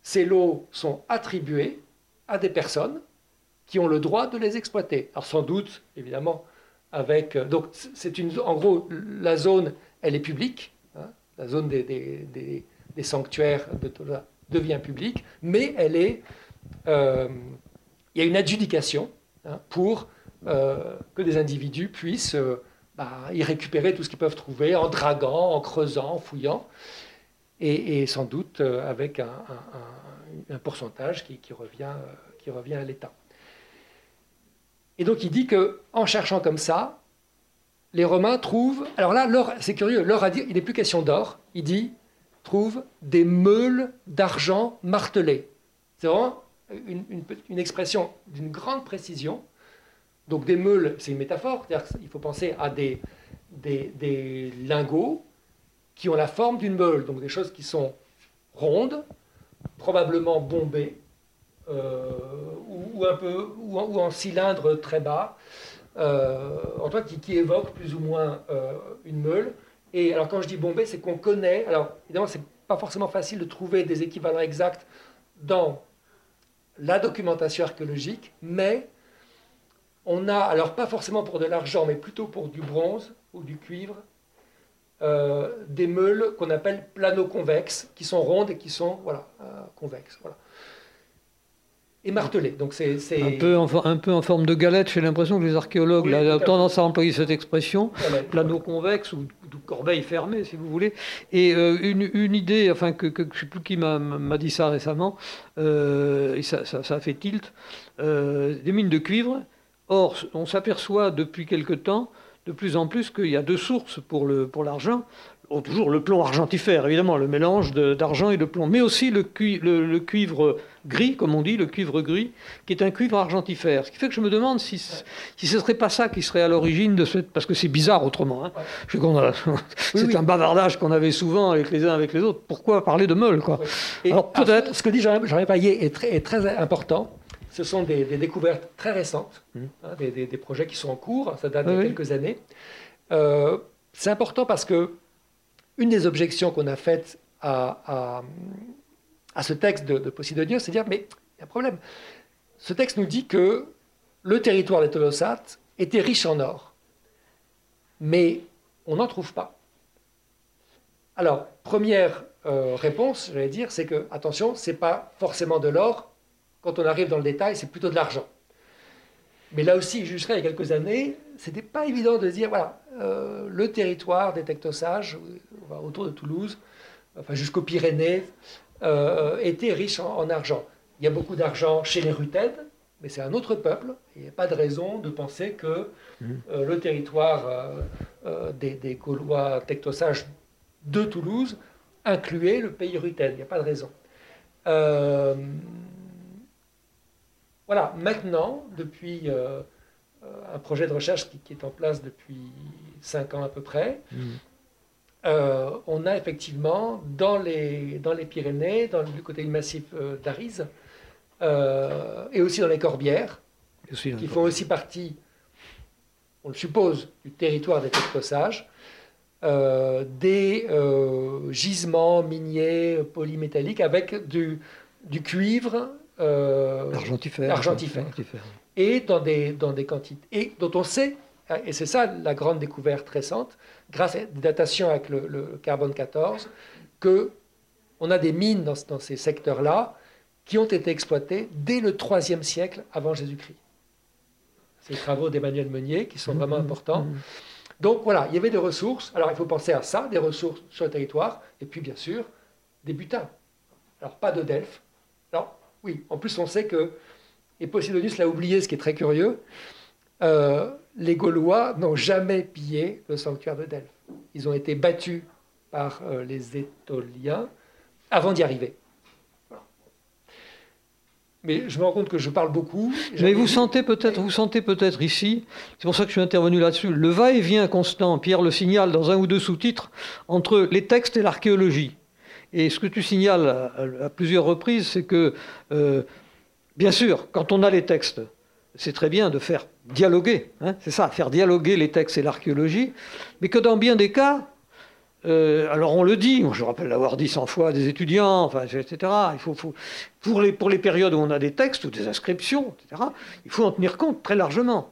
Ces lots sont attribués à des personnes qui ont le droit de les exploiter. Alors sans doute, évidemment, avec... Euh, donc c'est une... En gros, la zone, elle est publique. Hein, la zone des, des, sanctuaires de Tola devient publique, mais elle est... Euh, il y a une adjudication hein, pour euh, que des individus puissent bah, y récupérer tout ce qu'ils peuvent trouver en draguant, en creusant, en fouillant, et, sans doute avec un, pourcentage qui, revient, qui revient à l'État. Et donc il dit que en cherchant comme ça, les Romains trouvent. Alors là, c'est curieux, leur a dit, il n'est plus question d'or, il dit trouve des meules d'argent martelées. C'est vraiment une, expression d'une grande précision. Donc des meules, c'est une métaphore, c'est-à-dire qu'il faut penser à des, lingots qui ont la forme d'une meule, donc des choses qui sont rondes, probablement bombées, euh, ou, un peu, ou en, cylindre très bas, euh, en tout qui, évoque plus ou moins euh, une meule. Et alors quand je dis bombé, c'est qu'on connaît, alors évidemment c'est pas forcément facile de trouver des équivalents exacts dans la documentation archéologique, mais on a, alors pas forcément pour de l'argent, mais plutôt pour du bronze ou du cuivre, des meules qu'on appelle plano-convexes, qui sont rondes et qui sont voilà, convexes. Voilà et martelé. Donc c'est, Un, peu en, un peu en forme de galette, j'ai l'impression que les archéologues ont tendance à employer cette expression, plano convexe ou, corbeille fermée, si vous voulez. Et euh, une, idée, enfin, que, je ne sais plus qui m'a, dit ça récemment, euh, et ça, ça, a fait tilt, euh, des mines de cuivre. Or, on s'aperçoit depuis quelque temps de plus en plus qu'il y a deux sources pour, le, pour l'argent toujours le plomb argentifère, évidemment, le mélange d'argent et de plomb, mais aussi le, cuivre gris, comme on dit, le cuivre gris, qui est un cuivre argentifère. Ce qui fait que je me demande si, si ce ne serait pas ça qui serait à l'origine de cette... Parce que c'est bizarre autrement. Hein. C'est un bavardage qu'on avait souvent avec les uns avec les autres. Pourquoi parler de meule quoi? Alors peut-être... Ce que dit Jean-Rémy Paillet est très, est très important. Ce sont des, découvertes très récentes, mmh. hein, des, projets qui sont en cours, ça date de quelques années. Euh, c'est important parce que une des objections qu'on a faites à, à, ce texte de, de c'est de dire, mais il y a un problème. Ce texte nous dit que le territoire des Tolosates était riche en or, mais on n'en trouve pas. Alors, première euh, réponse, j'allais dire, c'est que, attention, ce n'est pas forcément de l'or. Quand on arrive dans le détail, c'est plutôt de l'argent. Mais là aussi, jusqu'à il y a quelques années, c'était pas évident de dire, voilà, euh, le territoire des Tectosages, autour de Toulouse, enfin jusqu'aux Pyrénées, euh, était riche en, argent. Il y a beaucoup d'argent chez les Rutènes, mais c'est un autre peuple. Il n'y a pas de raison de penser que mmh. euh, le territoire des, des, Gaulois tectosages de Toulouse incluait le pays Rutène. Il n'y a pas de raison. Voilà, maintenant, depuis euh, un projet de recherche qui, est en place depuis cinq ans à peu près, mm. euh, on a effectivement dans les, dans les Pyrénées, dans, du côté du massif euh, d'Arise, et aussi dans les Corbières, qui font aussi partie, on le suppose, du territoire des Tectosages, des gisements miniers polymétalliques avec du, du cuivre euh, argentifère, Et dans des, dans des quantités, et dont on sait et c'est ça la grande découverte récente, grâce à des datations avec le, carbone 14, que on a des mines dans, dans ces secteurs-là qui ont été exploitées dès le IIIe siècle avant Jésus-Christ. C'est les travaux d'Emmanuel Meunier qui sont vraiment importants. Donc voilà, il y avait des ressources. Alors il faut penser à ça, des ressources sur le territoire, et puis bien sûr, des butins. Alors pas de Delphes. Alors oui, en plus on sait que, et Posidonius l'a oublié, ce qui est très curieux, euh, les Gaulois n'ont jamais pillé le sanctuaire de Delphes. Ils ont été battus par euh, les Étoliens avant d'y arriver. Mais je me rends compte que je parle beaucoup. Mais vous sentez peut-être, vous sentez peut-être ici, c'est pour ça que je suis intervenu là-dessus, le va-et-vient constant, Pierre le signale dans un ou deux sous-titres, entre les textes et l'archéologie. Et ce que tu signales à, plusieurs reprises, c'est que, euh, bien sûr, quand on a les textes, c'est très bien de faire dialoguer, hein, c'est ça, faire dialoguer les textes et l'archéologie, mais que dans bien des cas, euh, alors on le dit, je rappelle l'avoir dit cent fois à des étudiants, etc. Pour, les, pour les périodes où on a des textes ou des inscriptions, etc., il faut en tenir compte très largement.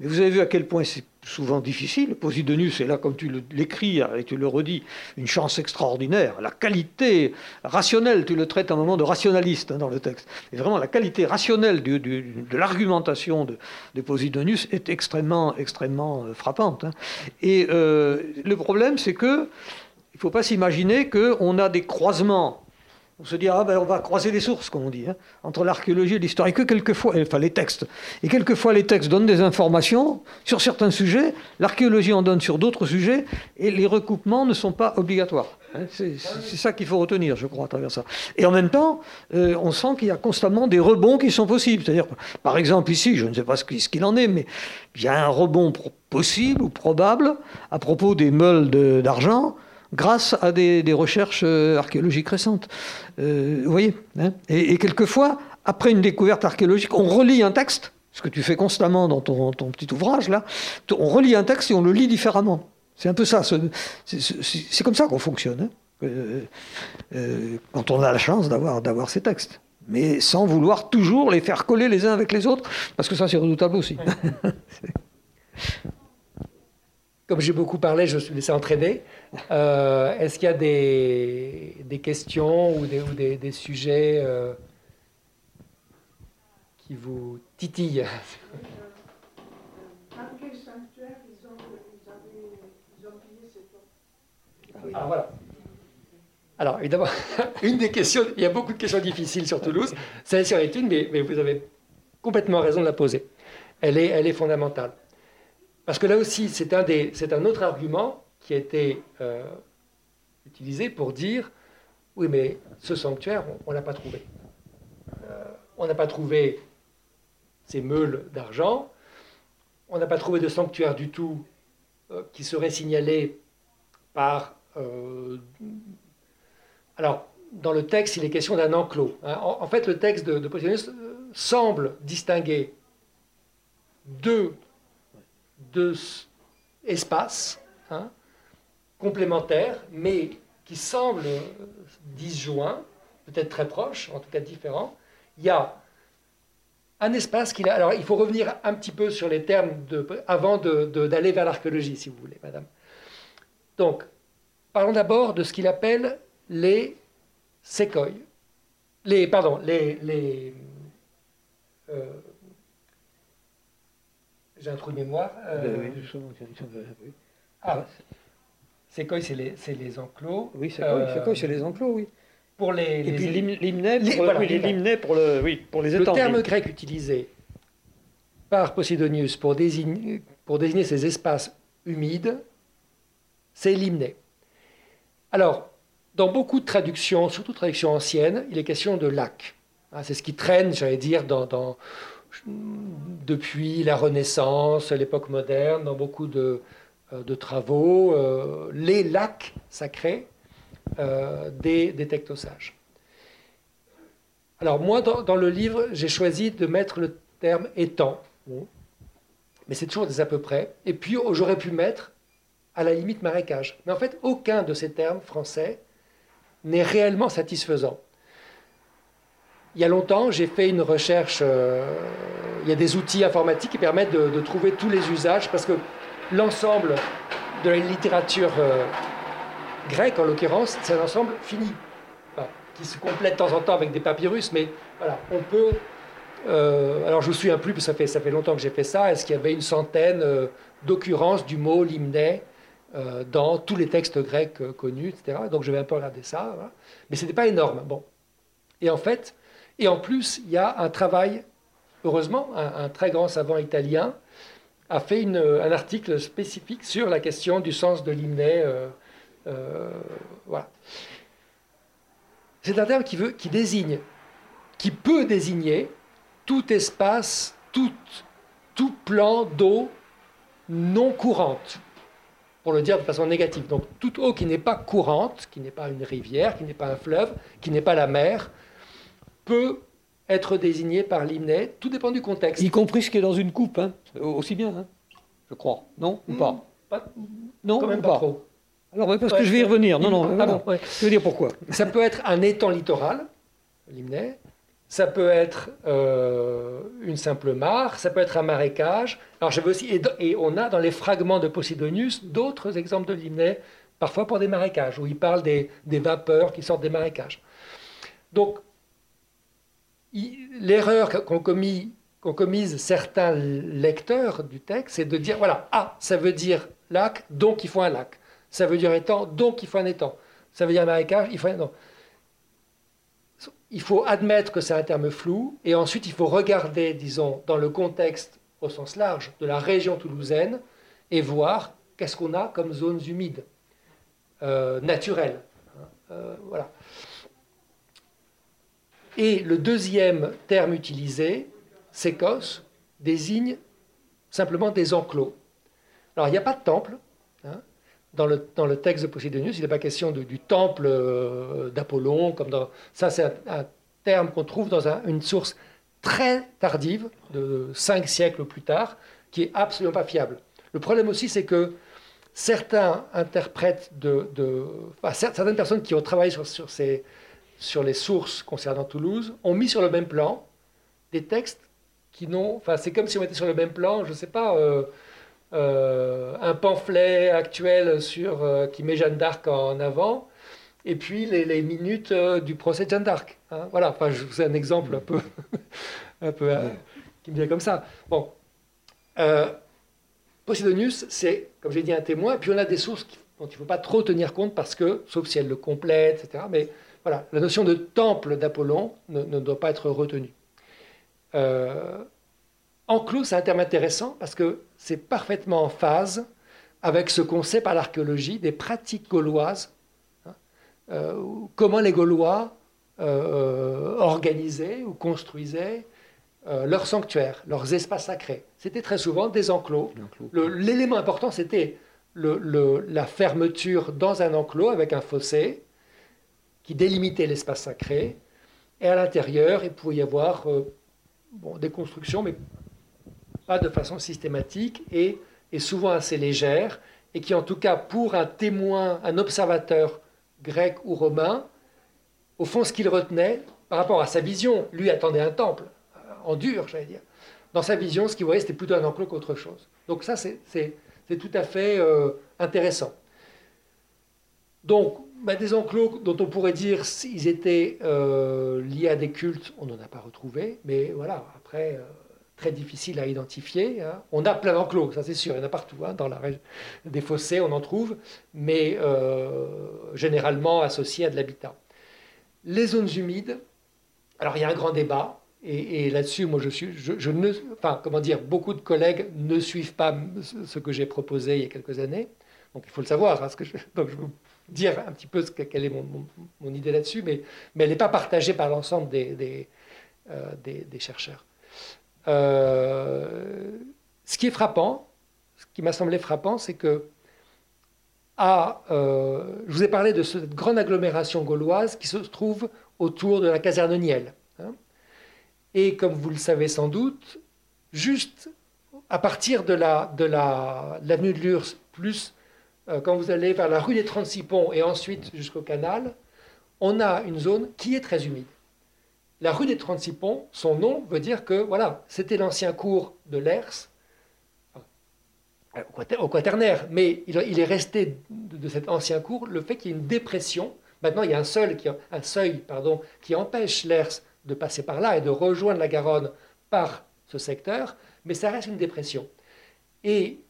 Mais vous avez vu à quel point c'est souvent difficile. Posidonius est là, comme tu l'écris et tu le redis, une chance extraordinaire. La qualité rationnelle, tu le traites à un moment de rationaliste hein, dans le texte. Et vraiment, la qualité rationnelle de l'argumentation de, Posidonius est extrêmement, extrêmement euh, frappante. Hein. Et euh, le problème, c'est que il ne faut pas s'imaginer qu'on a des croisements on se dit, ah ben on va croiser les sources, comme on dit, hein, entre l'archéologie et l'histoire. Et que quelquefois, enfin les textes, et quelquefois les textes donnent des informations sur certains sujets, l'archéologie en donne sur d'autres sujets, et les recoupements ne sont pas obligatoires. Hein. c'est ça qu'il faut retenir, je crois, à travers ça. Et en même temps, euh, on sent qu'il y a constamment des rebonds qui sont possibles. C'est-à-dire, par exemple, ici, je ne sais pas ce qu'il en est, mais il y a un rebond possible ou probable à propos des meules d'argent grâce à des, recherches euh, archéologiques récentes. Euh, vous voyez hein et, quelquefois, après une découverte archéologique, on relit un texte, ce que tu fais constamment dans ton, petit ouvrage, là, on relit un texte et on le lit différemment. C'est un peu ça, c'est comme ça qu'on fonctionne, hein. euh, quand on a la chance d'avoir ces textes mais sans vouloir toujours les faire coller les uns avec les autres, parce que ça c'est redoutable aussi. Comme j'ai beaucoup parlé, je me suis laissé entraîner. Euh, est-ce qu'il y a des, des, questions ou des, ou des, sujets euh, qui vous titillent? Ah, voilà. Alors, évidemment, une des questions, il y a beaucoup de questions difficiles sur Toulouse. Celle-ci en est une, mais, mais, vous avez complètement raison de la poser. Elle est, elle est fondamentale. Parce que là aussi, c'est un, autre argument qui a été euh, utilisé pour dire oui, mais ce sanctuaire, on ne l'a pas trouvé. Euh, on n'a pas trouvé ces meules d'argent, on n'a pas trouvé de sanctuaire du tout euh, qui serait signalé par. alors, dans le texte, il est question d'un enclos. Hein. En, fait, le texte de, de semble distinguer deux deux espaces hein, complémentaires, mais qui semblent disjoints, peut-être très proches, en tout cas différents. Il y a un espace qui... Alors, il faut revenir un petit peu sur les termes avant d'aller vers l'archéologie, si vous voulez, madame. Donc, parlons d'abord de ce qu'il appelle les séquoies. Les, pardon, les, les euh, j'ai un trou de mémoire. Euh... Ah, c'est quoi C'est les, les, enclos. Oui, c'est quoi C'est les enclos, oui. Pour les, Et puis l'hymne pour, voilà, oui, pour, le, oui, pour les étangs. Le terme grec utilisé par Posidonius pour désigner, pour désigner ces espaces humides, c'est l'hymne. Alors, dans beaucoup de traductions, surtout traductions anciennes, il est question de lac. Ah, c'est ce qui traîne, j'allais dire, dans, dans depuis la Renaissance, l'époque moderne, dans beaucoup de, euh, travaux, euh, les lacs sacrés euh, des, des tectosages. Alors moi, dans, le livre, j'ai choisi de mettre le terme étang, mais c'est toujours des à peu près, et puis j'aurais pu mettre à la limite marécage. Mais en fait, aucun de ces termes français n'est réellement satisfaisant. Il y a longtemps, j'ai fait une recherche, euh, il y a des outils informatiques qui permettent de, trouver tous les usages, parce que l'ensemble de la littérature grecque, en l'occurrence, c'est un ensemble fini, qui se complète de temps en temps avec des papyrus, mais voilà, on peut euh, alors je ne me souviens plus, parce que ça fait, longtemps que j'ai fait ça, est-ce qu'il y avait une centaine euh, d'occurrences du mot limné euh, dans tous les textes grecs connus, etc. Donc je vais un peu regarder ça, mais ce n'était pas énorme. Bon. Et en fait, et en plus, il y a un travail, heureusement, un, très grand savant italien a fait un article spécifique sur la question du sens de l'hymne. voilà. C'est un terme qui, veut, qui désigne, qui peut désigner tout espace, tout plan d'eau non courante, pour le dire de façon négative. Donc toute eau qui n'est pas courante, qui n'est pas une rivière, qui n'est pas un fleuve, qui n'est pas la mer, peut être désignée par l'hymne, tout dépend du contexte. Y compris ce qui est dans une coupe, hein. aussi bien, hein. je crois. Non ou pas, hmm, Non, quand même pas, trop. Alors, parce que je vais y revenir. Non, non, ah je veux dire pourquoi. Ça peut être un étang littoral, l'hymne, ça peut être euh, une simple mare, ça peut être un marécage. Alors je aussi, et, on a dans les fragments de Posidonius d'autres exemples de l'hymne, parfois pour des marécages, où il parle des, vapeurs qui sortent des marécages. Donc l'erreur qu'ont commis, commise certains lecteurs du texte, c'est de dire, voilà, ah, ça veut dire lac, donc il faut un lac. Ça veut dire étang, donc il faut un étang. Ça veut dire marécage, il faut un... Non il faut admettre que c'est un terme flou, et ensuite il faut regarder, disons, dans le contexte au sens large de la région toulousaine, et voir qu'est-ce qu'on a comme zones humides, euh, naturelles. Euh, voilà. Et le deuxième terme utilisé, sécos, désigne simplement des enclos. Alors il n'y a pas de temple, hein, dans le, texte de Posidonius, il n'est pas question du temple euh, d'Apollon, comme ça c'est un, terme qu'on trouve dans une source très tardive, de cinq siècles plus tard, qui est absolument pas fiable. Le problème aussi, c'est que certains interprètes de, certaines personnes qui ont travaillé sur, ces, sur les sources concernant Toulouse ont mis sur le même plan des textes qui n'ont, enfin c'est comme si on mettait sur le même plan, je ne sais pas. Euh, euh, un pamphlet actuel sur, euh, qui met Jeanne d'Arc en avant, et puis les, minutes du procès de Jeanne d'Arc. Hein. voilà, enfin, je vous ai un exemple un peu, un peu qui me vient comme ça. Bon, Posidonius, c'est, comme j'ai dit, un témoin, puis on a des sources dont il ne faut pas trop tenir compte parce que, sauf si elles le complètent, etc. Mais voilà, la notion de temple d'Apollon ne, ne, doit pas être retenue. Enclos, c'est un terme intéressant parce que c'est parfaitement en phase avec ce qu'on sait par l'archéologie des pratiques gauloises. Hein, euh, comment les Gaulois euh, organisaient ou construisaient euh, leurs sanctuaires, leurs espaces sacrés. C'était très souvent des enclos. L'élément important, c'était la fermeture dans un enclos avec un fossé qui délimitait l'espace sacré. Et à l'intérieur, il pouvait y avoir bon, des constructions, mais pas de façon systématique et, est souvent assez légère, et qui en tout cas pour un témoin, un observateur grec ou romain, au fond ce qu'il retenait par rapport à sa vision, lui attendait un temple, euh, en dur j'allais dire. Dans sa vision, ce qu'il voyait c'était plutôt un enclos qu'autre chose. Donc ça c'est tout à fait euh, intéressant. Donc bah, des enclos dont on pourrait dire s'ils étaient euh, liés à des cultes, on n'en a pas retrouvé, mais voilà, après très difficile à identifier. Hein. On a plein d'enclos, ça c'est sûr, il y en a partout. Hein, dans la région des fossés, on en trouve, mais euh, généralement associés à de l'habitat. Les zones humides, alors il y a un grand débat, et, là-dessus, moi je suis, enfin comment dire, beaucoup de collègues ne suivent pas ce que j'ai proposé il y a quelques années, donc il faut le savoir. Hein, que je, vous dire un petit peu ce, quelle est mon, idée là-dessus, mais, mais elle n'est pas partagée par l'ensemble des, des, euh, des chercheurs. Euh, ce qui est frappant, ce qui m'a semblé frappant, c'est que à, euh, je vous ai parlé de cette grande agglomération gauloise qui se trouve autour de la caserne Niel. Hein. et comme vous le savez sans doute, juste à partir de l'avenue de, la, de Lurs, plus quand vous allez vers la rue des 36 ponts et ensuite jusqu'au canal, on a une zone qui est très humide. la rue des 36 ponts, son nom veut dire que voilà, c'était l'ancien cours de l'ERS, au quaternaire, mais il, est resté de, cet ancien cours le fait qu'il y ait une dépression. Maintenant, il y a un, seul un seuil pardon, qui empêche l'ERS de passer par là et de rejoindre la Garonne par ce secteur, mais ça reste une dépression. Et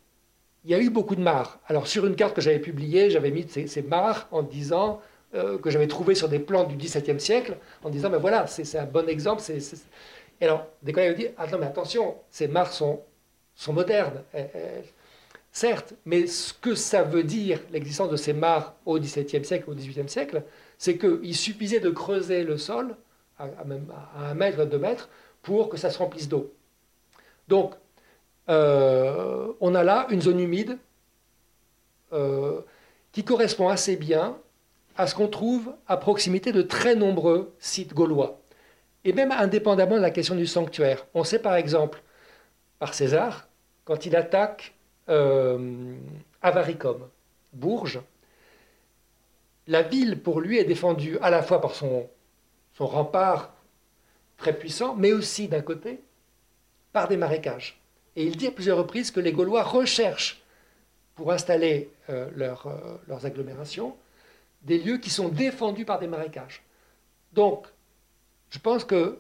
il y a eu beaucoup de mares. Alors, sur une carte que j'avais publiée, j'avais mis ces, mares en disant euh, que j'avais trouvé sur des plans du XVIIe siècle, en disant, mais voilà, c'est un bon exemple. Et alors, des collègues me ah non, mais attention, ces mares sont, sont modernes. Certes, mais ce que ça veut dire, l'existence de ces mares au XVIIe siècle, au XVIIIe siècle, c'est qu'il suffisait de creuser le sol à, un mètre, deux mètres, pour que ça se remplisse d'eau. Donc, euh, on a là une zone humide euh, qui correspond assez bien à ce qu'on trouve à proximité de très nombreux sites gaulois. Et même indépendamment de la question du sanctuaire. On sait par exemple, par César, quand il attaque euh, Avaricum, Bourges, la ville pour lui est défendue à la fois par son, son rempart très puissant, mais aussi d'un côté par des marécages. Et il dit à plusieurs reprises que les Gaulois recherchent pour installer euh, euh, leurs agglomérations des lieux qui sont défendus par des marécages. Donc, je pense que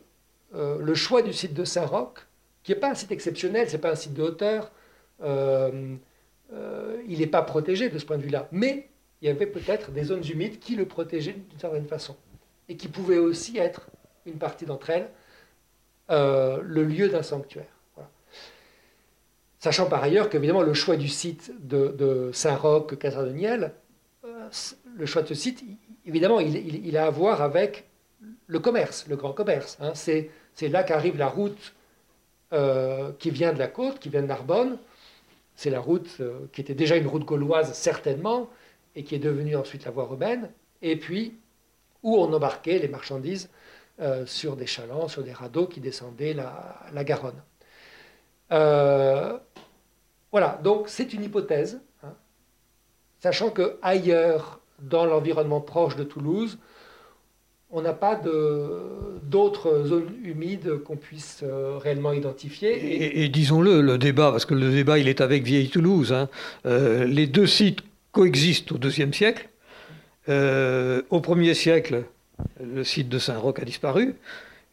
le choix du site de Saint-Roch, qui n'est pas un site exceptionnel, ce n'est pas un site de hauteur, euh, euh, il n'est pas protégé de ce point de vue-là. Mais il y avait peut-être des zones humides qui le protégeaient d'une certaine façon. Et qui pouvaient aussi être, une partie d'entre elles, euh, le lieu d'un sanctuaire. Sachant par ailleurs qu'évidemment le choix du site de, Saint-Roch, Casardeniel, le choix de ce site, évidemment, il, a à voir avec le commerce, le grand commerce. Hein. C'est là qu'arrive la route qui vient de la côte, qui vient de Narbonne, c'est la route euh, qui était déjà une route gauloise certainement, et qui est devenue ensuite la voie romaine, et puis où on embarquait les marchandises euh, sur des chalands, sur des radeaux qui descendaient la, Garonne. Euh, voilà, donc c'est une hypothèse, hein. sachant que ailleurs, dans l'environnement proche de Toulouse, on n'a pas d'autres zones humides qu'on puisse euh, réellement identifier. Et, disons-le, le débat, parce que le débat il est avec Vieille Toulouse, hein. euh, les deux sites coexistent au IIe siècle. Euh, au 1er siècle, le site de Saint-Roch a disparu.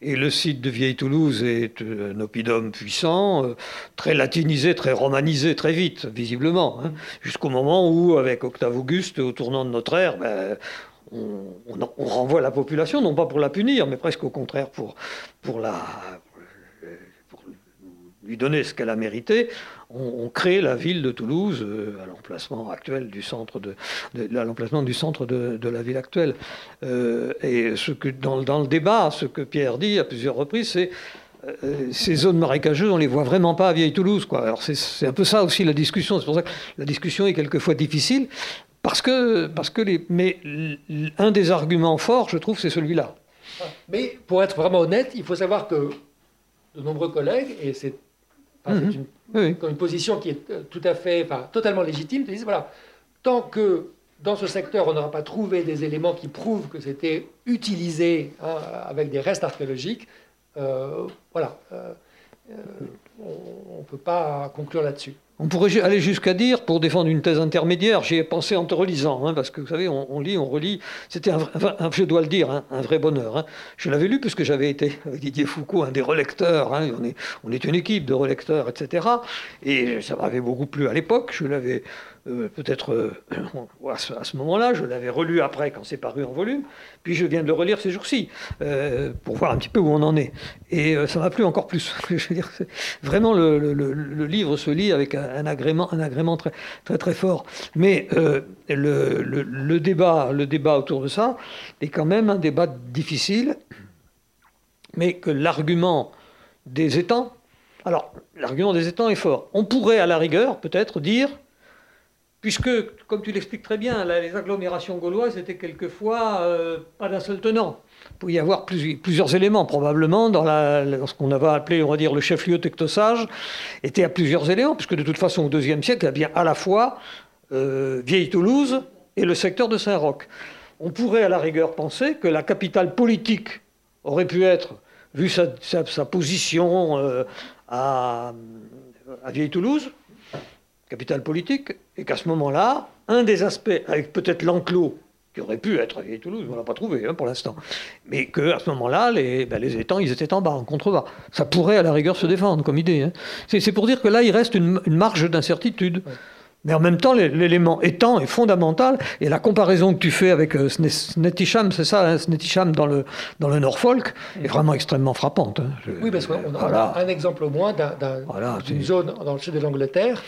Et le site de Vieille Toulouse est un oppidum puissant, très latinisé, très romanisé très vite, visiblement, hein. jusqu'au moment où, avec Octave Auguste, au tournant de notre ère, ben, on, renvoie la population, non pas pour la punir, mais presque au contraire pour, la, lui donner ce qu'elle a mérité. On, crée la ville de Toulouse euh, à l'emplacement actuel du centre de, l'emplacement du centre de, la ville actuelle. Euh, et dans, le débat, ce que Pierre dit à plusieurs reprises, c'est euh, ces zones marécageuses, on les voit vraiment pas à Vieille Toulouse. Quoi. Alors c'est un peu ça aussi la discussion. C'est pour ça que la discussion est quelquefois difficile. Parce que, parce que mais un des arguments forts, je trouve, c'est celui-là. Mais pour être vraiment honnête, il faut savoir que de nombreux collègues, et c'est mhm. une, position qui est euh, tout à fait, enfin, totalement légitime, disent voilà, tant que dans ce secteur on n'aura pas trouvé des éléments qui prouvent que c'était utilisé hein, avec des restes archéologiques, euh, voilà, euh, on ne peut pas conclure là-dessus. On pourrait aller jusqu'à dire, pour défendre une thèse intermédiaire, j'y ai pensé en te relisant, hein, parce que vous savez, on, lit, on relit. C'était, un, je dois le dire, hein, un vrai bonheur. Hein. Je l'avais lu puisque j'avais été, avec Didier Foucault, un des relecteurs. on, est, on une équipe de relecteurs, etc. Et ça m'avait beaucoup plu à l'époque. Je l'avais euh, peut-être euh, à ce, moment-là, je l'avais relu après quand c'est paru en volume, puis je viens de le relire ces jours-ci euh, pour voir un petit peu où on en est. Et ça m'a plu encore plus. je veux dire, vraiment le, livre se lit avec un, un agrément très très fort. Mais le, débat, le débat autour de ça est quand même un débat difficile, mais que l'argument des étangs, alors l'argument des étangs est fort. On pourrait à la rigueur peut-être dire puisque, comme tu l'expliques très bien, les agglomérations gauloises étaient quelquefois euh, pas d'un seul tenant. Pouvait y avoir plusieurs, éléments, probablement, dans, ce qu'on avait appelé, on va dire, le chef-lieu tectosage, était à plusieurs éléments, puisque de toute façon, au IIe siècle, il y a bien à la fois euh, Vieille Toulouse et le secteur de Saint-Roch. On pourrait à la rigueur penser que la capitale politique aurait pu être vu sa, position à, à Vieille-Toulouse, capitale politique, et qu'à ce moment-là, un des aspects, avec peut-être l'enclos, qui aurait pu être à Vieille-Toulouse, on ne l'a pas trouvé hein, pour l'instant, mais qu'à ce moment-là, les, ben, les étangs, ils étaient en bas, en contrebas. Ça pourrait à la rigueur se défendre comme idée. Hein. C'est pour dire que là, il reste une, marge d'incertitude. Mais en même temps, l'élément étang est fondamental. Et la comparaison que tu fais avec euh, Snetisham, c'est ça, hein, Snetisham dans le, dans le Norfolk, est vraiment extrêmement frappante. Hein. oui, parce qu'on a, un exemple au moins d'une zone dans le sud de l'Angleterre,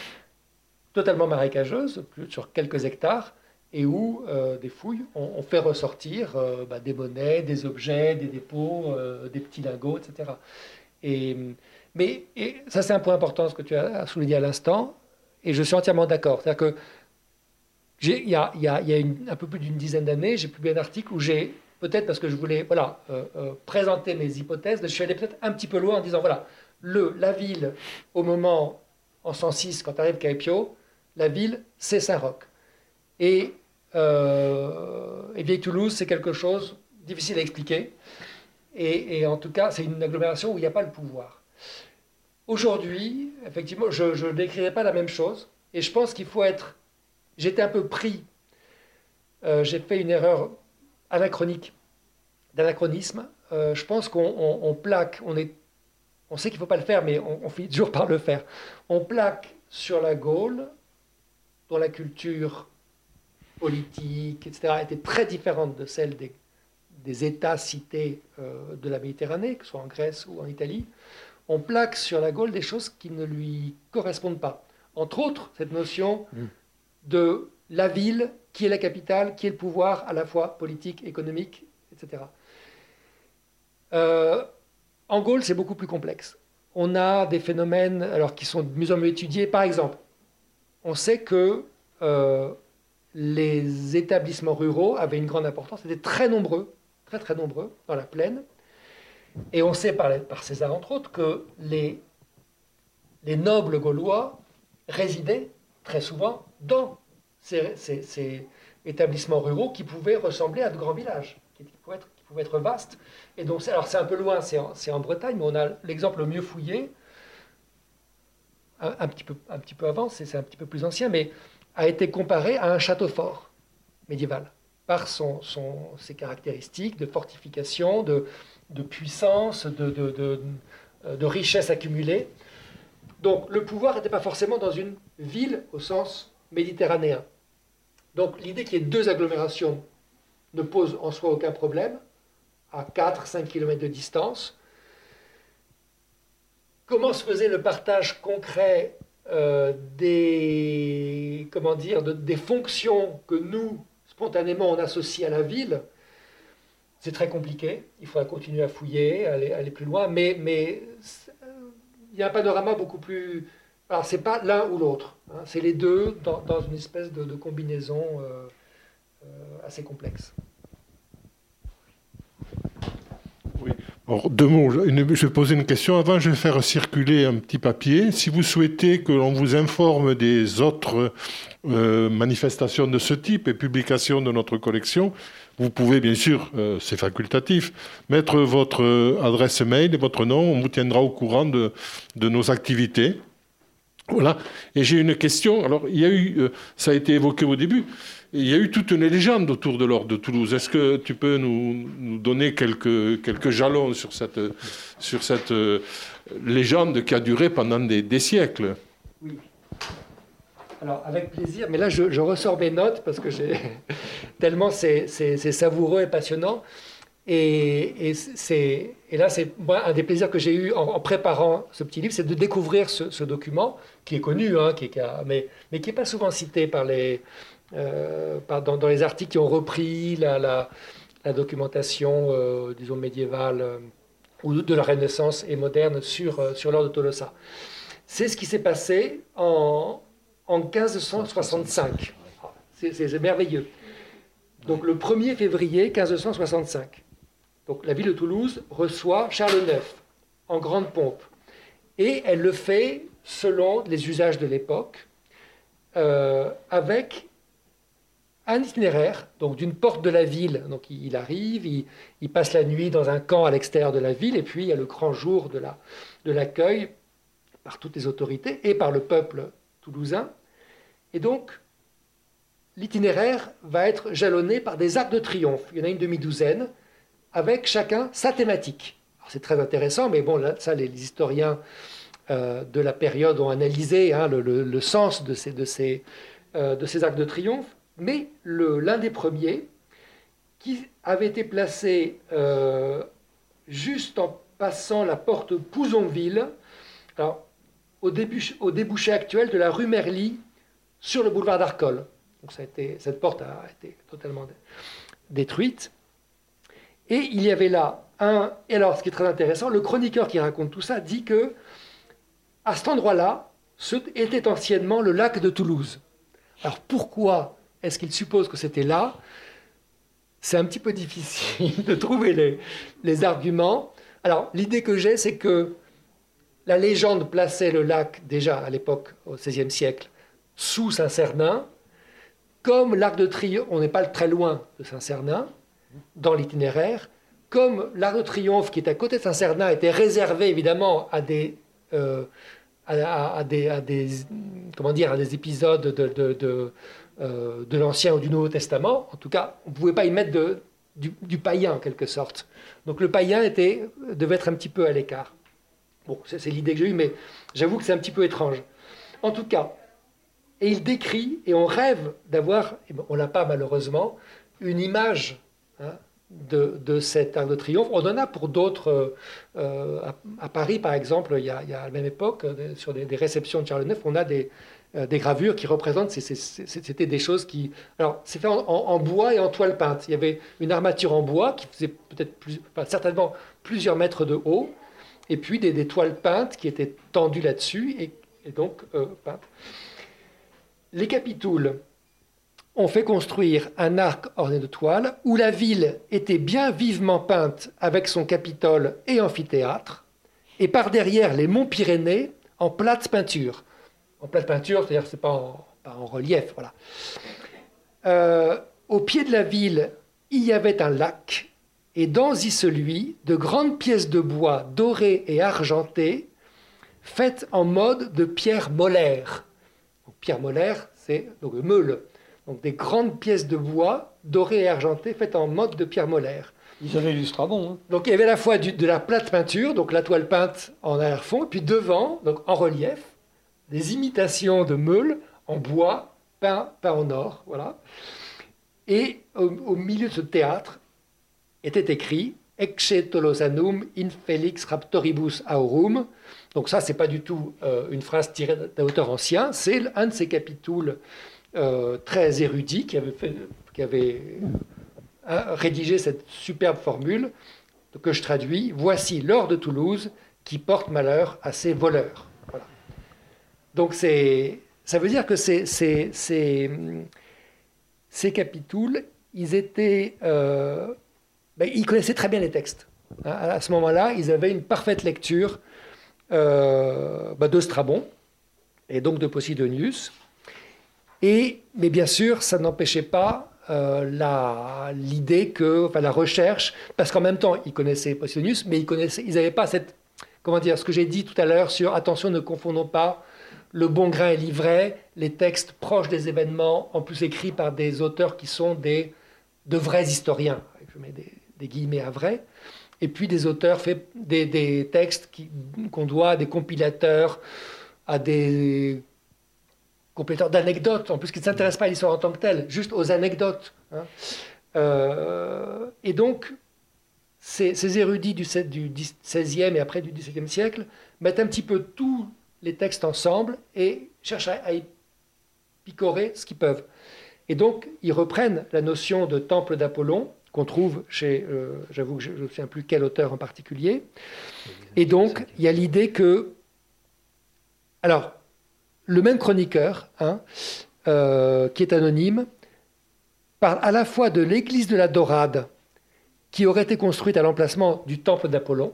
totalement marécageuse, sur quelques hectares, et où euh, des fouilles ont, fait ressortir euh, bah, des monnaies, des objets, des dépôts, des petits lingots, etc. Et, mais ça, c'est un point important, ce que tu as souligné à l'instant et je suis entièrement d'accord. C'est-à-dire que il y a, un peu plus d'une dizaine d'années, j'ai publié un article où j'ai, peut-être parce que je voulais voilà, euh, euh, présenter mes hypothèses, je suis allé peut-être un petit peu loin en disant voilà, le, la ville, au moment, en 106, quand arrive Caipio, la ville, c'est Saint-Roch. Et, euh, et Vieille-Toulouse, c'est quelque chose difficile à expliquer. Et, en tout cas, c'est une agglomération où il n'y a pas le pouvoir. Aujourd'hui, effectivement, je ne décrirai pas la même chose. Et je pense qu'il faut être. J'étais un peu pris. Euh, j'ai fait une erreur anachronique, d'anachronisme. Euh, je pense qu'on plaque, on, est, on sait qu'il ne faut pas le faire, mais on, finit toujours par le faire. On plaque sur la Gaule, dont la culture politique, etc., était très différente de celle des, des États-cités euh, de la Méditerranée, que ce soit en Grèce ou en Italie on plaque sur la Gaule des choses qui ne lui correspondent pas. Entre autres, cette notion mm. de la ville, qui est la capitale, qui est le pouvoir à la fois politique, économique, etc. Euh, en Gaule, c'est beaucoup plus complexe. On a des phénomènes alors, qui sont de mieux en mieux étudiés. Par exemple, on sait que euh, les établissements ruraux avaient une grande importance, étaient très nombreux, très très nombreux dans la plaine. Et on sait par, César, entre autres, que les, les nobles gaulois résidaient très souvent dans ces, établissements ruraux qui pouvaient ressembler à de grands villages, qui pouvaient être, vastes. Et donc, alors c'est un peu loin, c'est en, en, Bretagne, mais on a l'exemple le mieux fouillé, un, petit, peu, un petit peu avant, c'est un petit peu plus ancien, mais a été comparé à un château fort médiéval, par ses caractéristiques de fortification, de, puissance, de, de, de, richesse accumulée. Donc le pouvoir n'était pas forcément dans une ville au sens méditerranéen. Donc l'idée qu'il y ait deux agglomérations ne pose en soi aucun problème, à 4-5 km de distance. Comment se faisait le partage concret euh, des, comment dire, des fonctions que nous, spontanément, on associe à la ville c'est très compliqué, il faudra continuer à fouiller, aller, plus loin, mais, il y a un panorama beaucoup plus... Alors, c'est pas l'un ou l'autre, hein, c'est les deux dans, dans, une espèce de, combinaison euh, euh, assez complexe. Oui. Alors, deux mots. Je vais poser une question. Avant, je vais faire circuler un petit papier. Si vous souhaitez que l'on vous informe des autres euh, manifestations de ce type et publications de notre collection, vous pouvez bien sûr, euh, c'est facultatif, mettre votre euh, adresse mail et votre nom. On vous tiendra au courant de, de nos activités. Voilà. Et j'ai une question. Alors, il y a eu, ça a été évoqué au début, il y a eu toute une légende autour de l'ordre de Toulouse. Est-ce que tu peux nous, donner quelques, quelques jalons sur cette, sur cette légende qui a duré pendant des, siècles? Oui. Alors, avec plaisir, mais là, je, ressors mes notes parce que tellement c'est savoureux et passionnant. Et, et, et là, c'est un des plaisirs que j'ai eu en, préparant ce petit livre, c'est de découvrir ce, document qui est connu, hein, qui mais, mais qui n'est pas souvent cité par les, euh, dans, les articles qui ont repris la, documentation, euh, disons, médiévale euh, ou de la Renaissance et moderne sur, sur l'ordre de Tolosa. C'est ce qui s'est passé en, en 1565. C'est merveilleux. Donc le 1er février 1565. Donc la ville de Toulouse reçoit Charles IX en grande pompe. Et elle le fait selon les usages de l'époque, avec un itinéraire, donc d'une porte de la ville. Donc il, arrive, il, passe la nuit dans un camp à l'extérieur de la ville, et puis il y a le grand jour de l'accueil par toutes les autorités et par le peuple toulousain. Et donc, l'itinéraire va être jalonné par des arcs de triomphe. Il y en a une demi-douzaine, avec chacun sa thématique. C'est très intéressant, mais bon, là, ça, les, historiens euh, de la période ont analysé hein, le, sens de ces, de, ces, euh, de ces arcs de triomphe. Mais l'un des premiers, qui avait été placé euh, juste en passant la porte Pouzonville, alors, au, débouché actuel de la rue Merly sur le boulevard d'Arcole. Donc ça a été, cette porte a été totalement détruite. Et il y avait là un. Et alors, ce qui est très intéressant, le chroniqueur qui raconte tout ça dit que à cet endroit-là, était anciennement le lac de Toulouse. Alors pourquoi est-ce qu'il suppose que c'était là? C'est un petit peu difficile de trouver les, arguments. Alors l'idée que j'ai, c'est que la légende plaçait le lac déjà à l'époque, au XVIe siècle, sous Saint-Cernin. Comme l'Arc de Triomphe, on n'est pas très loin de Saint-Cernin dans l'itinéraire, comme l'Arc de Triomphe qui est à côté de Saint-Cernin était réservé évidemment à des, euh, à, des, comment dire, à des épisodes de, de, de, euh, de l'Ancien ou du Nouveau Testament, en tout cas, on ne pouvait pas y mettre du, païen en quelque sorte. Donc le païen était, devait être un petit peu à l'écart. Bon, c'est l'idée que j'ai eue, mais j'avoue que c'est un petit peu étrange. En tout cas, et il décrit, et on rêve d'avoir, ben, on l'a pas malheureusement, une image hein, de, cet arc de triomphe. On en a pour d'autres, euh, à, Paris par exemple, il y a, à la même époque, euh, sur des, réceptions de Charles IX, on a des, euh, des gravures qui représentent, c'était des choses qui... Alors, c'est fait en, bois et en toile peinte. Il y avait une armature en bois qui faisait peut-être plus, certainement plusieurs mètres de haut, et puis des, toiles peintes qui étaient tendues là-dessus et, donc peintes. Les capitouls ont fait construire un arc orné de toiles où la ville était bien vivement peinte avec son capitole et amphithéâtre, et par derrière les monts Pyrénées en plate peinture. En plate peinture, c'est-à-dire c'est pas en, pas en relief, voilà. Euh, au pied de la ville, il y avait un lac, et dans y celui, de grandes pièces de bois dorées et argentées, faites en mode de pierre molaire. pierre molaire, c'est donc meule, donc des grandes pièces de bois dorées et argentées faites en mode de pierre molaire. Ils avaient du Strabon. Hein. Donc il y avait à la fois de la plate peinture, donc la toile peinte en arrière-fond, et puis devant, donc en relief, des imitations de meules en bois peint, peint en or. Voilà. Et au, milieu de ce théâtre était écrit Ecce tolosanum in felix raptoribus aurum. Donc ça, c'est pas du tout euh, une phrase tirée d'un auteur ancien, c'est un de ces capitules euh, très érudit qui avait, fait, qui avait euh, rédigé cette superbe formule que je traduis. Voici l'or de Toulouse qui porte malheur à ses voleurs. Donc c'est, ça veut dire que ces, ces, ils étaient, euh, ben, ils connaissaient très bien les textes. À ce moment-là, ils avaient une parfaite lecture ben, de Strabon et donc de Posidonius. Et, mais bien sûr, ça n'empêchait pas euh, l'idée que, enfin la recherche, parce qu'en même temps, ils connaissaient Posidonius, mais ils connaissaient, ils n'avaient pas cette, comment dire, ce que j'ai dit tout à l'heure sur attention, ne confondons pas le bon grain et l'ivraie, les textes proches des événements, en plus écrits par des auteurs qui sont des, de vrais historiens, je mets des, guillemets à vrai, et puis des auteurs des, textes qu'on doit à des compilateurs, à des compléteur d'anecdotes, en plus qui ne s'intéresse pas à l'histoire en tant que telle, juste aux anecdotes. Hein. Euh, et donc, ces, érudits du, du, XVIe et après du XVIIe siècle mettent un petit peu tous les textes ensemble et cherchent à, y picorer ce qu'ils peuvent. Et donc, ils reprennent la notion de temple d'Apollon, qu'on trouve chez, euh, j'avoue que je ne sais plus quel auteur en particulier. Et donc, il y a l'idée que, alors, le même chroniqueur, hein, euh, qui est anonyme, parle à la fois de l'église de la Dorade, qui aurait été construite à l'emplacement du temple d'Apollon,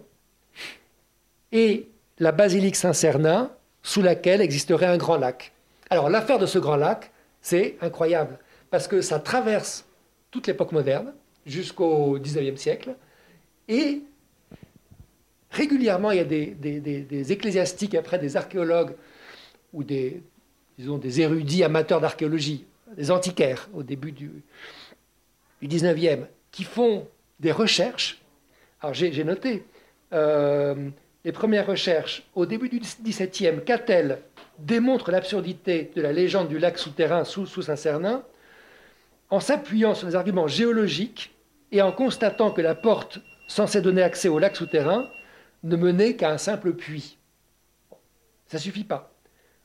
et la basilique Saint-Cernin, sous laquelle existerait un grand lac. Alors l'affaire de ce grand lac, c'est incroyable, parce que ça traverse toute l'époque moderne jusqu'au 19e siècle. Et régulièrement, il y a des, ecclésiastiques, après des archéologues ou des érudits amateurs d'archéologie, des antiquaires au début du, du 19e, qui font des recherches. Alors j'ai noté euh, les premières recherches au début du 17e, Catel démontre l'absurdité de la légende du lac souterrain sous, sous Saint-Cernin en s'appuyant sur des arguments géologiques et en constatant que la porte censée donner accès au lac souterrain ne menait qu'à un simple puits. Ça ne suffit pas.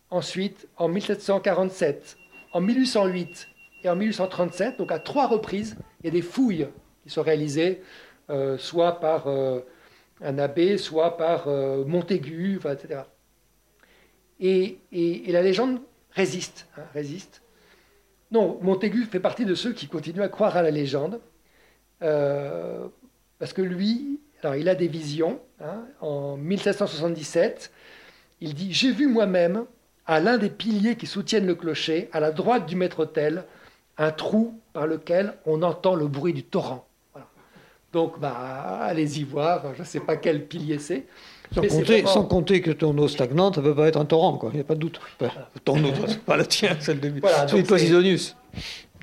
Ensuite, en 1747, en 1808 et en 1837, donc à trois reprises, il y a des fouilles qui sont réalisées, euh, soit par euh, un abbé, soit par euh, Montaigu, etc. Et, la légende résiste, hein, résiste. Non, Montaigu fait partie de ceux qui continuent à croire à la légende, parce que lui, alors il a des visions. Hein. en 1777, il dit J'ai vu moi-même, à l'un des piliers qui soutiennent le clocher, à la droite du maître-autel, un trou par lequel on entend le bruit du torrent. Donc, bah, allez-y voir, je ne sais pas quel pilier c'est. Sans compter, que ton eau stagnante, ça ne peut pas être un torrent, il n'y a pas de doute. Ton eau, pas la tienne, celle de voilà, Posidonius.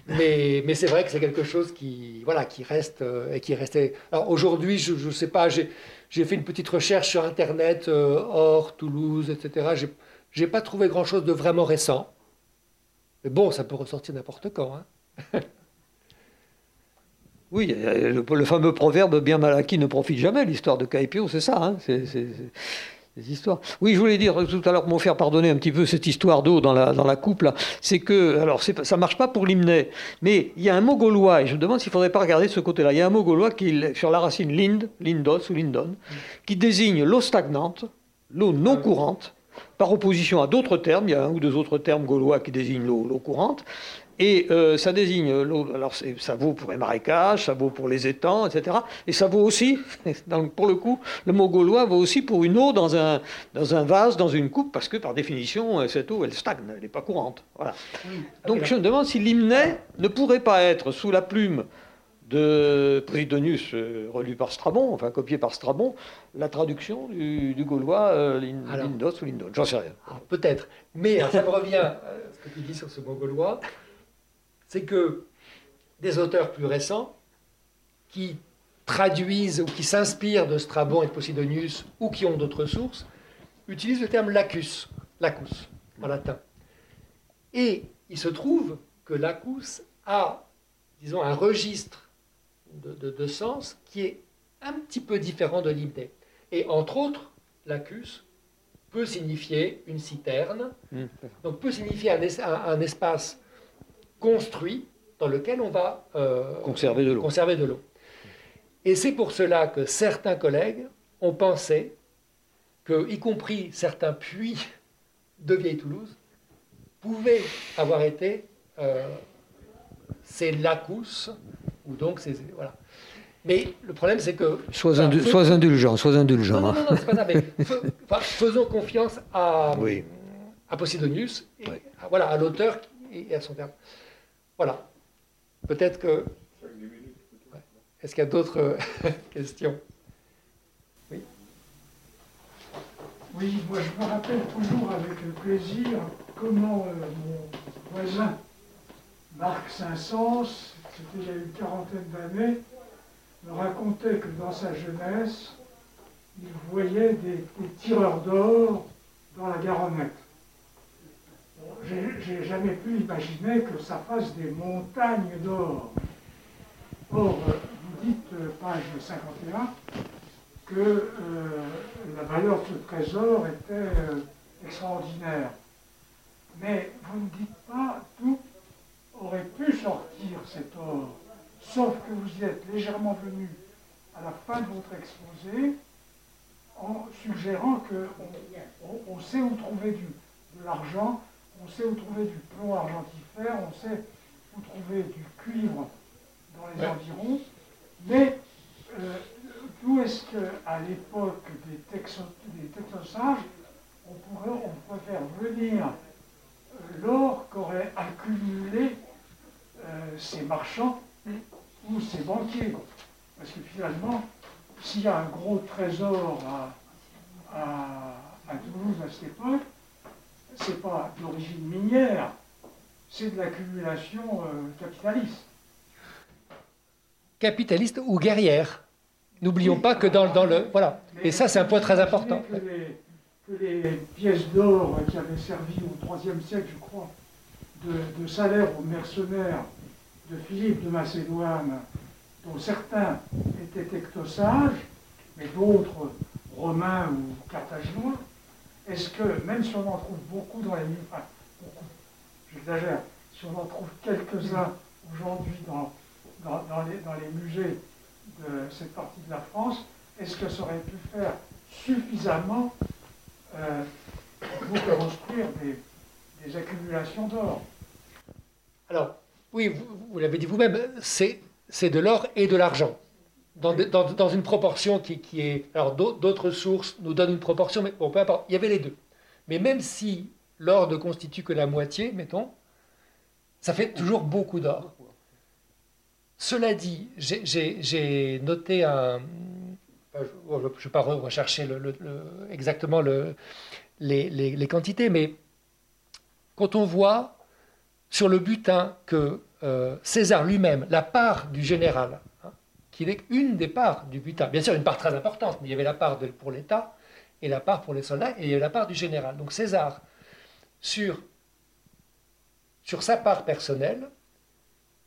Mais, mais c'est vrai que c'est quelque chose qui, voilà, qui reste euh, et qui restait. Alors aujourd'hui, je ne sais pas, j'ai fait une petite recherche sur Internet, euh, Or, Toulouse, etc. Je n'ai pas trouvé grand-chose de vraiment récent. Mais bon, ça peut ressortir n'importe quand. Hein. oui, le, fameux proverbe bien mal acquis ne profite jamais, l'histoire de Caipio, c'est ça. Hein c'est histoires. Oui, je voulais dire tout à l'heure, pour me faire pardonner un petit peu cette histoire d'eau dans la, coupe, c'est que, alors ça marche pas pour l'hymne, mais il y a un mot gaulois, et je me demande s'il ne faudrait pas regarder de ce côté-là, il y a un mot gaulois qui, sur la racine lind, lindos ou lindon, qui désigne l'eau stagnante, l'eau non courante, par opposition à d'autres termes, il y a un ou deux autres termes gaulois qui désignent l'eau courante, et euh, ça désigne l'eau. Alors ça vaut pour les marécages, ça vaut pour les étangs, etc. Et ça vaut aussi, donc pour le coup, le mot gaulois vaut aussi pour une eau dans un, dans un vase, dans une coupe, parce que par définition, euh, cette eau, elle stagne, elle n'est pas courante. Voilà. Donc je me demande si l'hymne ne pourrait pas être sous la plume de Posidonius, euh, relu par Strabon, enfin copié par Strabon, la traduction du, gaulois Lindos ou Lindon. J'en sais rien. Peut-être. Mais ça me revient à ce que tu dis sur ce mot gaulois c'est que des auteurs plus récents qui traduisent ou qui s'inspirent de Strabon et de Posidonius ou qui ont d'autres sources utilisent le terme lacus, lacus en latin. Et il se trouve que lacus a, disons, un registre de, sens qui est un petit peu différent de l'hymne. Et entre autres, lacus peut signifier une citerne, mmh. donc peut signifier un espace construit dans lequel on va euh, conserver de l'eau. Et c'est pour cela que certains collègues ont pensé que, y compris certains puits de Vieille Toulouse, pouvaient avoir été euh, ces lacus, ou donc ces. Voilà. Mais le problème, c'est que. Sois, indulgent, sois indulgent. Non, non, non, c'est pas ça, mais faisons confiance à, à Posidonius, et voilà, à l'auteur et à son terme. Voilà. Peut-être que. Est-ce qu'il y a d'autres euh, questions? Oui. Oui, moi je me rappelle toujours avec plaisir comment euh, mon voisin Marc Saint-Saëns, c'était il y a une quarantaine d'années, me racontait que dans sa jeunesse, il voyait des tireurs d'or dans la Garonnette j'ai jamais pu imaginer que ça fasse des montagnes d'or. Or, vous dites, euh, page 51, que euh, la valeur de ce trésor était euh, extraordinaire. Mais vous ne dites pas d'où aurait pu sortir cet or, sauf que vous y êtes légèrement venu à la fin de votre exposé en suggérant qu'on on, sait où trouver de l'argent on sait où trouver du plomb argentifère, on sait où trouver du cuivre dans les environs, mais euh, d'où est-ce qu'à l'époque des, texosages, on pourrait, on faire venir euh, l'or qu'aurait accumulé euh, ces marchands ou ces banquiers? Parce que finalement, s'il y a un gros trésor à, à, Toulouse à cette époque, c'est pas d'origine minière, c'est de l'accumulation euh, capitaliste. Capitaliste ou guerrière. N'oublions pas que dans, dans, le. Voilà. Et ça, c'est un point très important. Que les, que les pièces d'or qui avaient servi au IIIe siècle, je crois, de, de salaire aux mercenaires de Philippe de Macédoine, dont certains étaient tectosages, mais d'autres romains ou carthaginois, est-ce que, même si on en trouve beaucoup dans les enfin, beaucoup, j'exagère, si on en trouve quelques-uns aujourd'hui dans, les, musées de cette partie de la France, est-ce que ça aurait pu faire suffisamment euh, pour construire des, des accumulations d'or? Alors, oui, vous, l'avez dit vous-même, c'est, de l'or et de l'argent. Dans, une proportion qui, est. Alors, d'autres sources nous donnent une proportion, mais bon, peu importe, il y avait les deux. Mais même si l'or ne constitue que la moitié, mettons, ça fait toujours beaucoup d'or. Cela dit, j'ai, noté un. Je ne vais pas rechercher exactement les, quantités, mais quand on voit sur le butin que euh, César lui-même, la part du général, qui n'est une des parts du butin, bien sûr une part très importante, mais il y avait la part pour l'État et la part pour les soldats, et il y avait la part du général. Donc César, sur, sa part personnelle,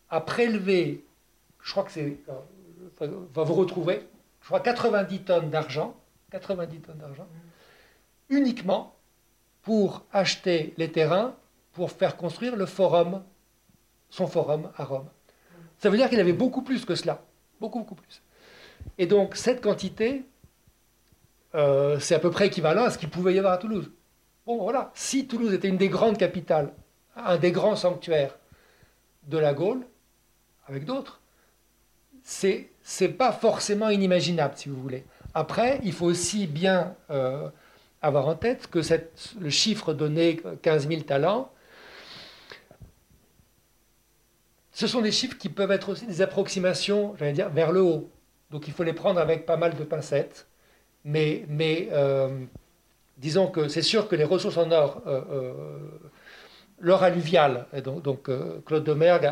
a prélevé, je crois que c'est, va vous retrouver, je crois 90 tonnes d'argent, 90 tonnes d'argent, uniquement pour acheter les terrains pour faire construire le forum, son forum à Rome. Ça veut dire qu'il avait beaucoup plus que cela, beaucoup, beaucoup plus. Et donc cette quantité, euh, c'est à peu près équivalent à ce qu'il pouvait y avoir à Toulouse. Bon, voilà, si Toulouse était une des grandes capitales, un des grands sanctuaires de la Gaule, avec d'autres, c'est c'est pas forcément inimaginable, si vous voulez. Après, il faut aussi bien euh, avoir en tête que le chiffre donné 15 000 talents, Ce sont des chiffres qui peuvent être aussi des approximations, j'allais dire, vers le haut. Donc il faut les prendre avec pas mal de pincettes. Mais, mais euh, disons que c'est sûr que les ressources en or, euh, euh, l'or alluvial, donc, donc Claude Domergue,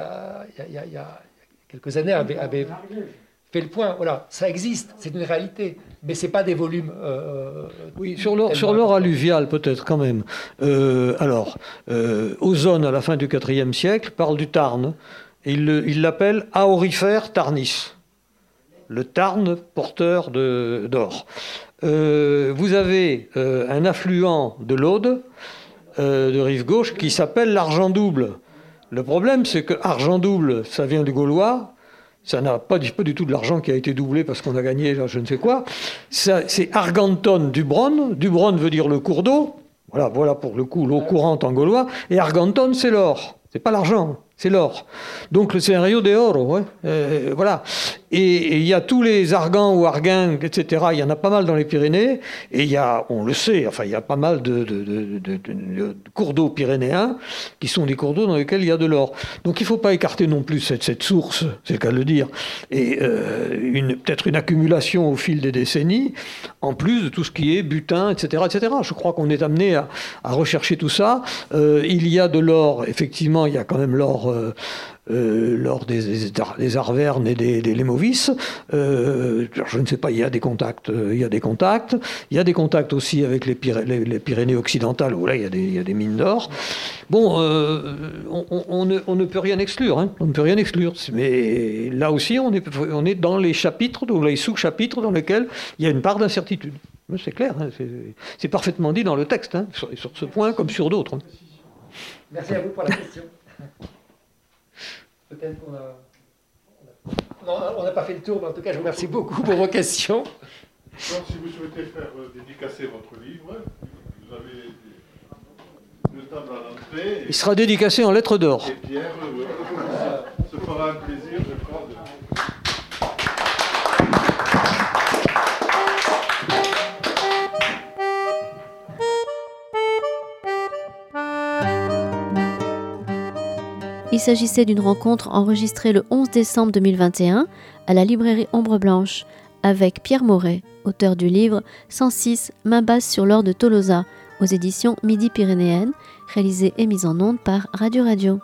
il y, a quelques années, avait, avait, fait le point. Voilà, ça existe, c'est une réalité, mais ce n'est pas des volumes. oui, sur l'or alluvial, peut-être quand même. alors, Ozone, à la fin du IVe siècle, parle du Tarn il l'appelle Aorifère Tarnis, le Tarn porteur d'or. Euh, vous avez euh, un affluent de l'Aude, euh, de rive gauche, qui s'appelle l'argent double. Le problème, c'est que argent double, ça vient du gaulois, ça n'a pas, du tout de l'argent qui a été doublé parce qu'on a gagné je ne sais quoi. C'est Arganton du Bronne. Du Bronne veut dire le cours d'eau. Voilà, voilà pour le coup l'eau courante en gaulois. Et Arganton, c'est l'or. C'est pas l'argent c'est l'or. Donc le scénario de oro, euh, voilà. Et il y a tous les argans ou argins, etc. Il y en a pas mal dans les Pyrénées. Et il y a, on le sait, enfin il y a pas mal de, cours d'eau pyrénéens qui sont des cours d'eau dans lesquels il y a de l'or. Donc il ne faut pas écarter non plus cette, source, c'est le cas de le dire, et euh, peut-être une accumulation au fil des décennies, en plus de tout ce qui est butin, etc., etc. Je crois qu'on est amené à, rechercher tout ça. Euh, il y a de l'or, effectivement, il y a quand même l'or euh, euh, lors des, des, Arvernes et des, des Lémovis. Euh, je ne sais pas, il y a des contacts. il y a des contacts. Il y a des contacts aussi avec les, Pyrénées occidentales où là il y a des, il y a mines d'or. Bon, on, ne, on, ne, peut rien exclure. Hein. on ne peut rien exclure. Mais là aussi, on est, on est dans les chapitres, les sous-chapitres dans lesquels il y a une part d'incertitude. C'est clair, hein, c'est parfaitement dit dans le texte, hein, sur, sur, ce point comme sur d'autres. Merci à vous pour la question. Peut-être qu'on a. On n'a pas fait le tour, mais en tout cas, je vous remercie beaucoup pour vos questions. si vous souhaitez faire euh, dédicacer votre livre, vous avez une table à l'entrée. Il sera dédicacé en lettres d'or. Et Pierre, euh, se fera un plaisir, je crois, de. Il s'agissait d'une rencontre enregistrée le 11 décembre 2021 à la librairie Ombre Blanche avec Pierre Moret, auteur du livre 106 Main basse sur l'or de Tolosa aux éditions Midi Pyrénéennes, réalisé et mise en onde par Radio Radio.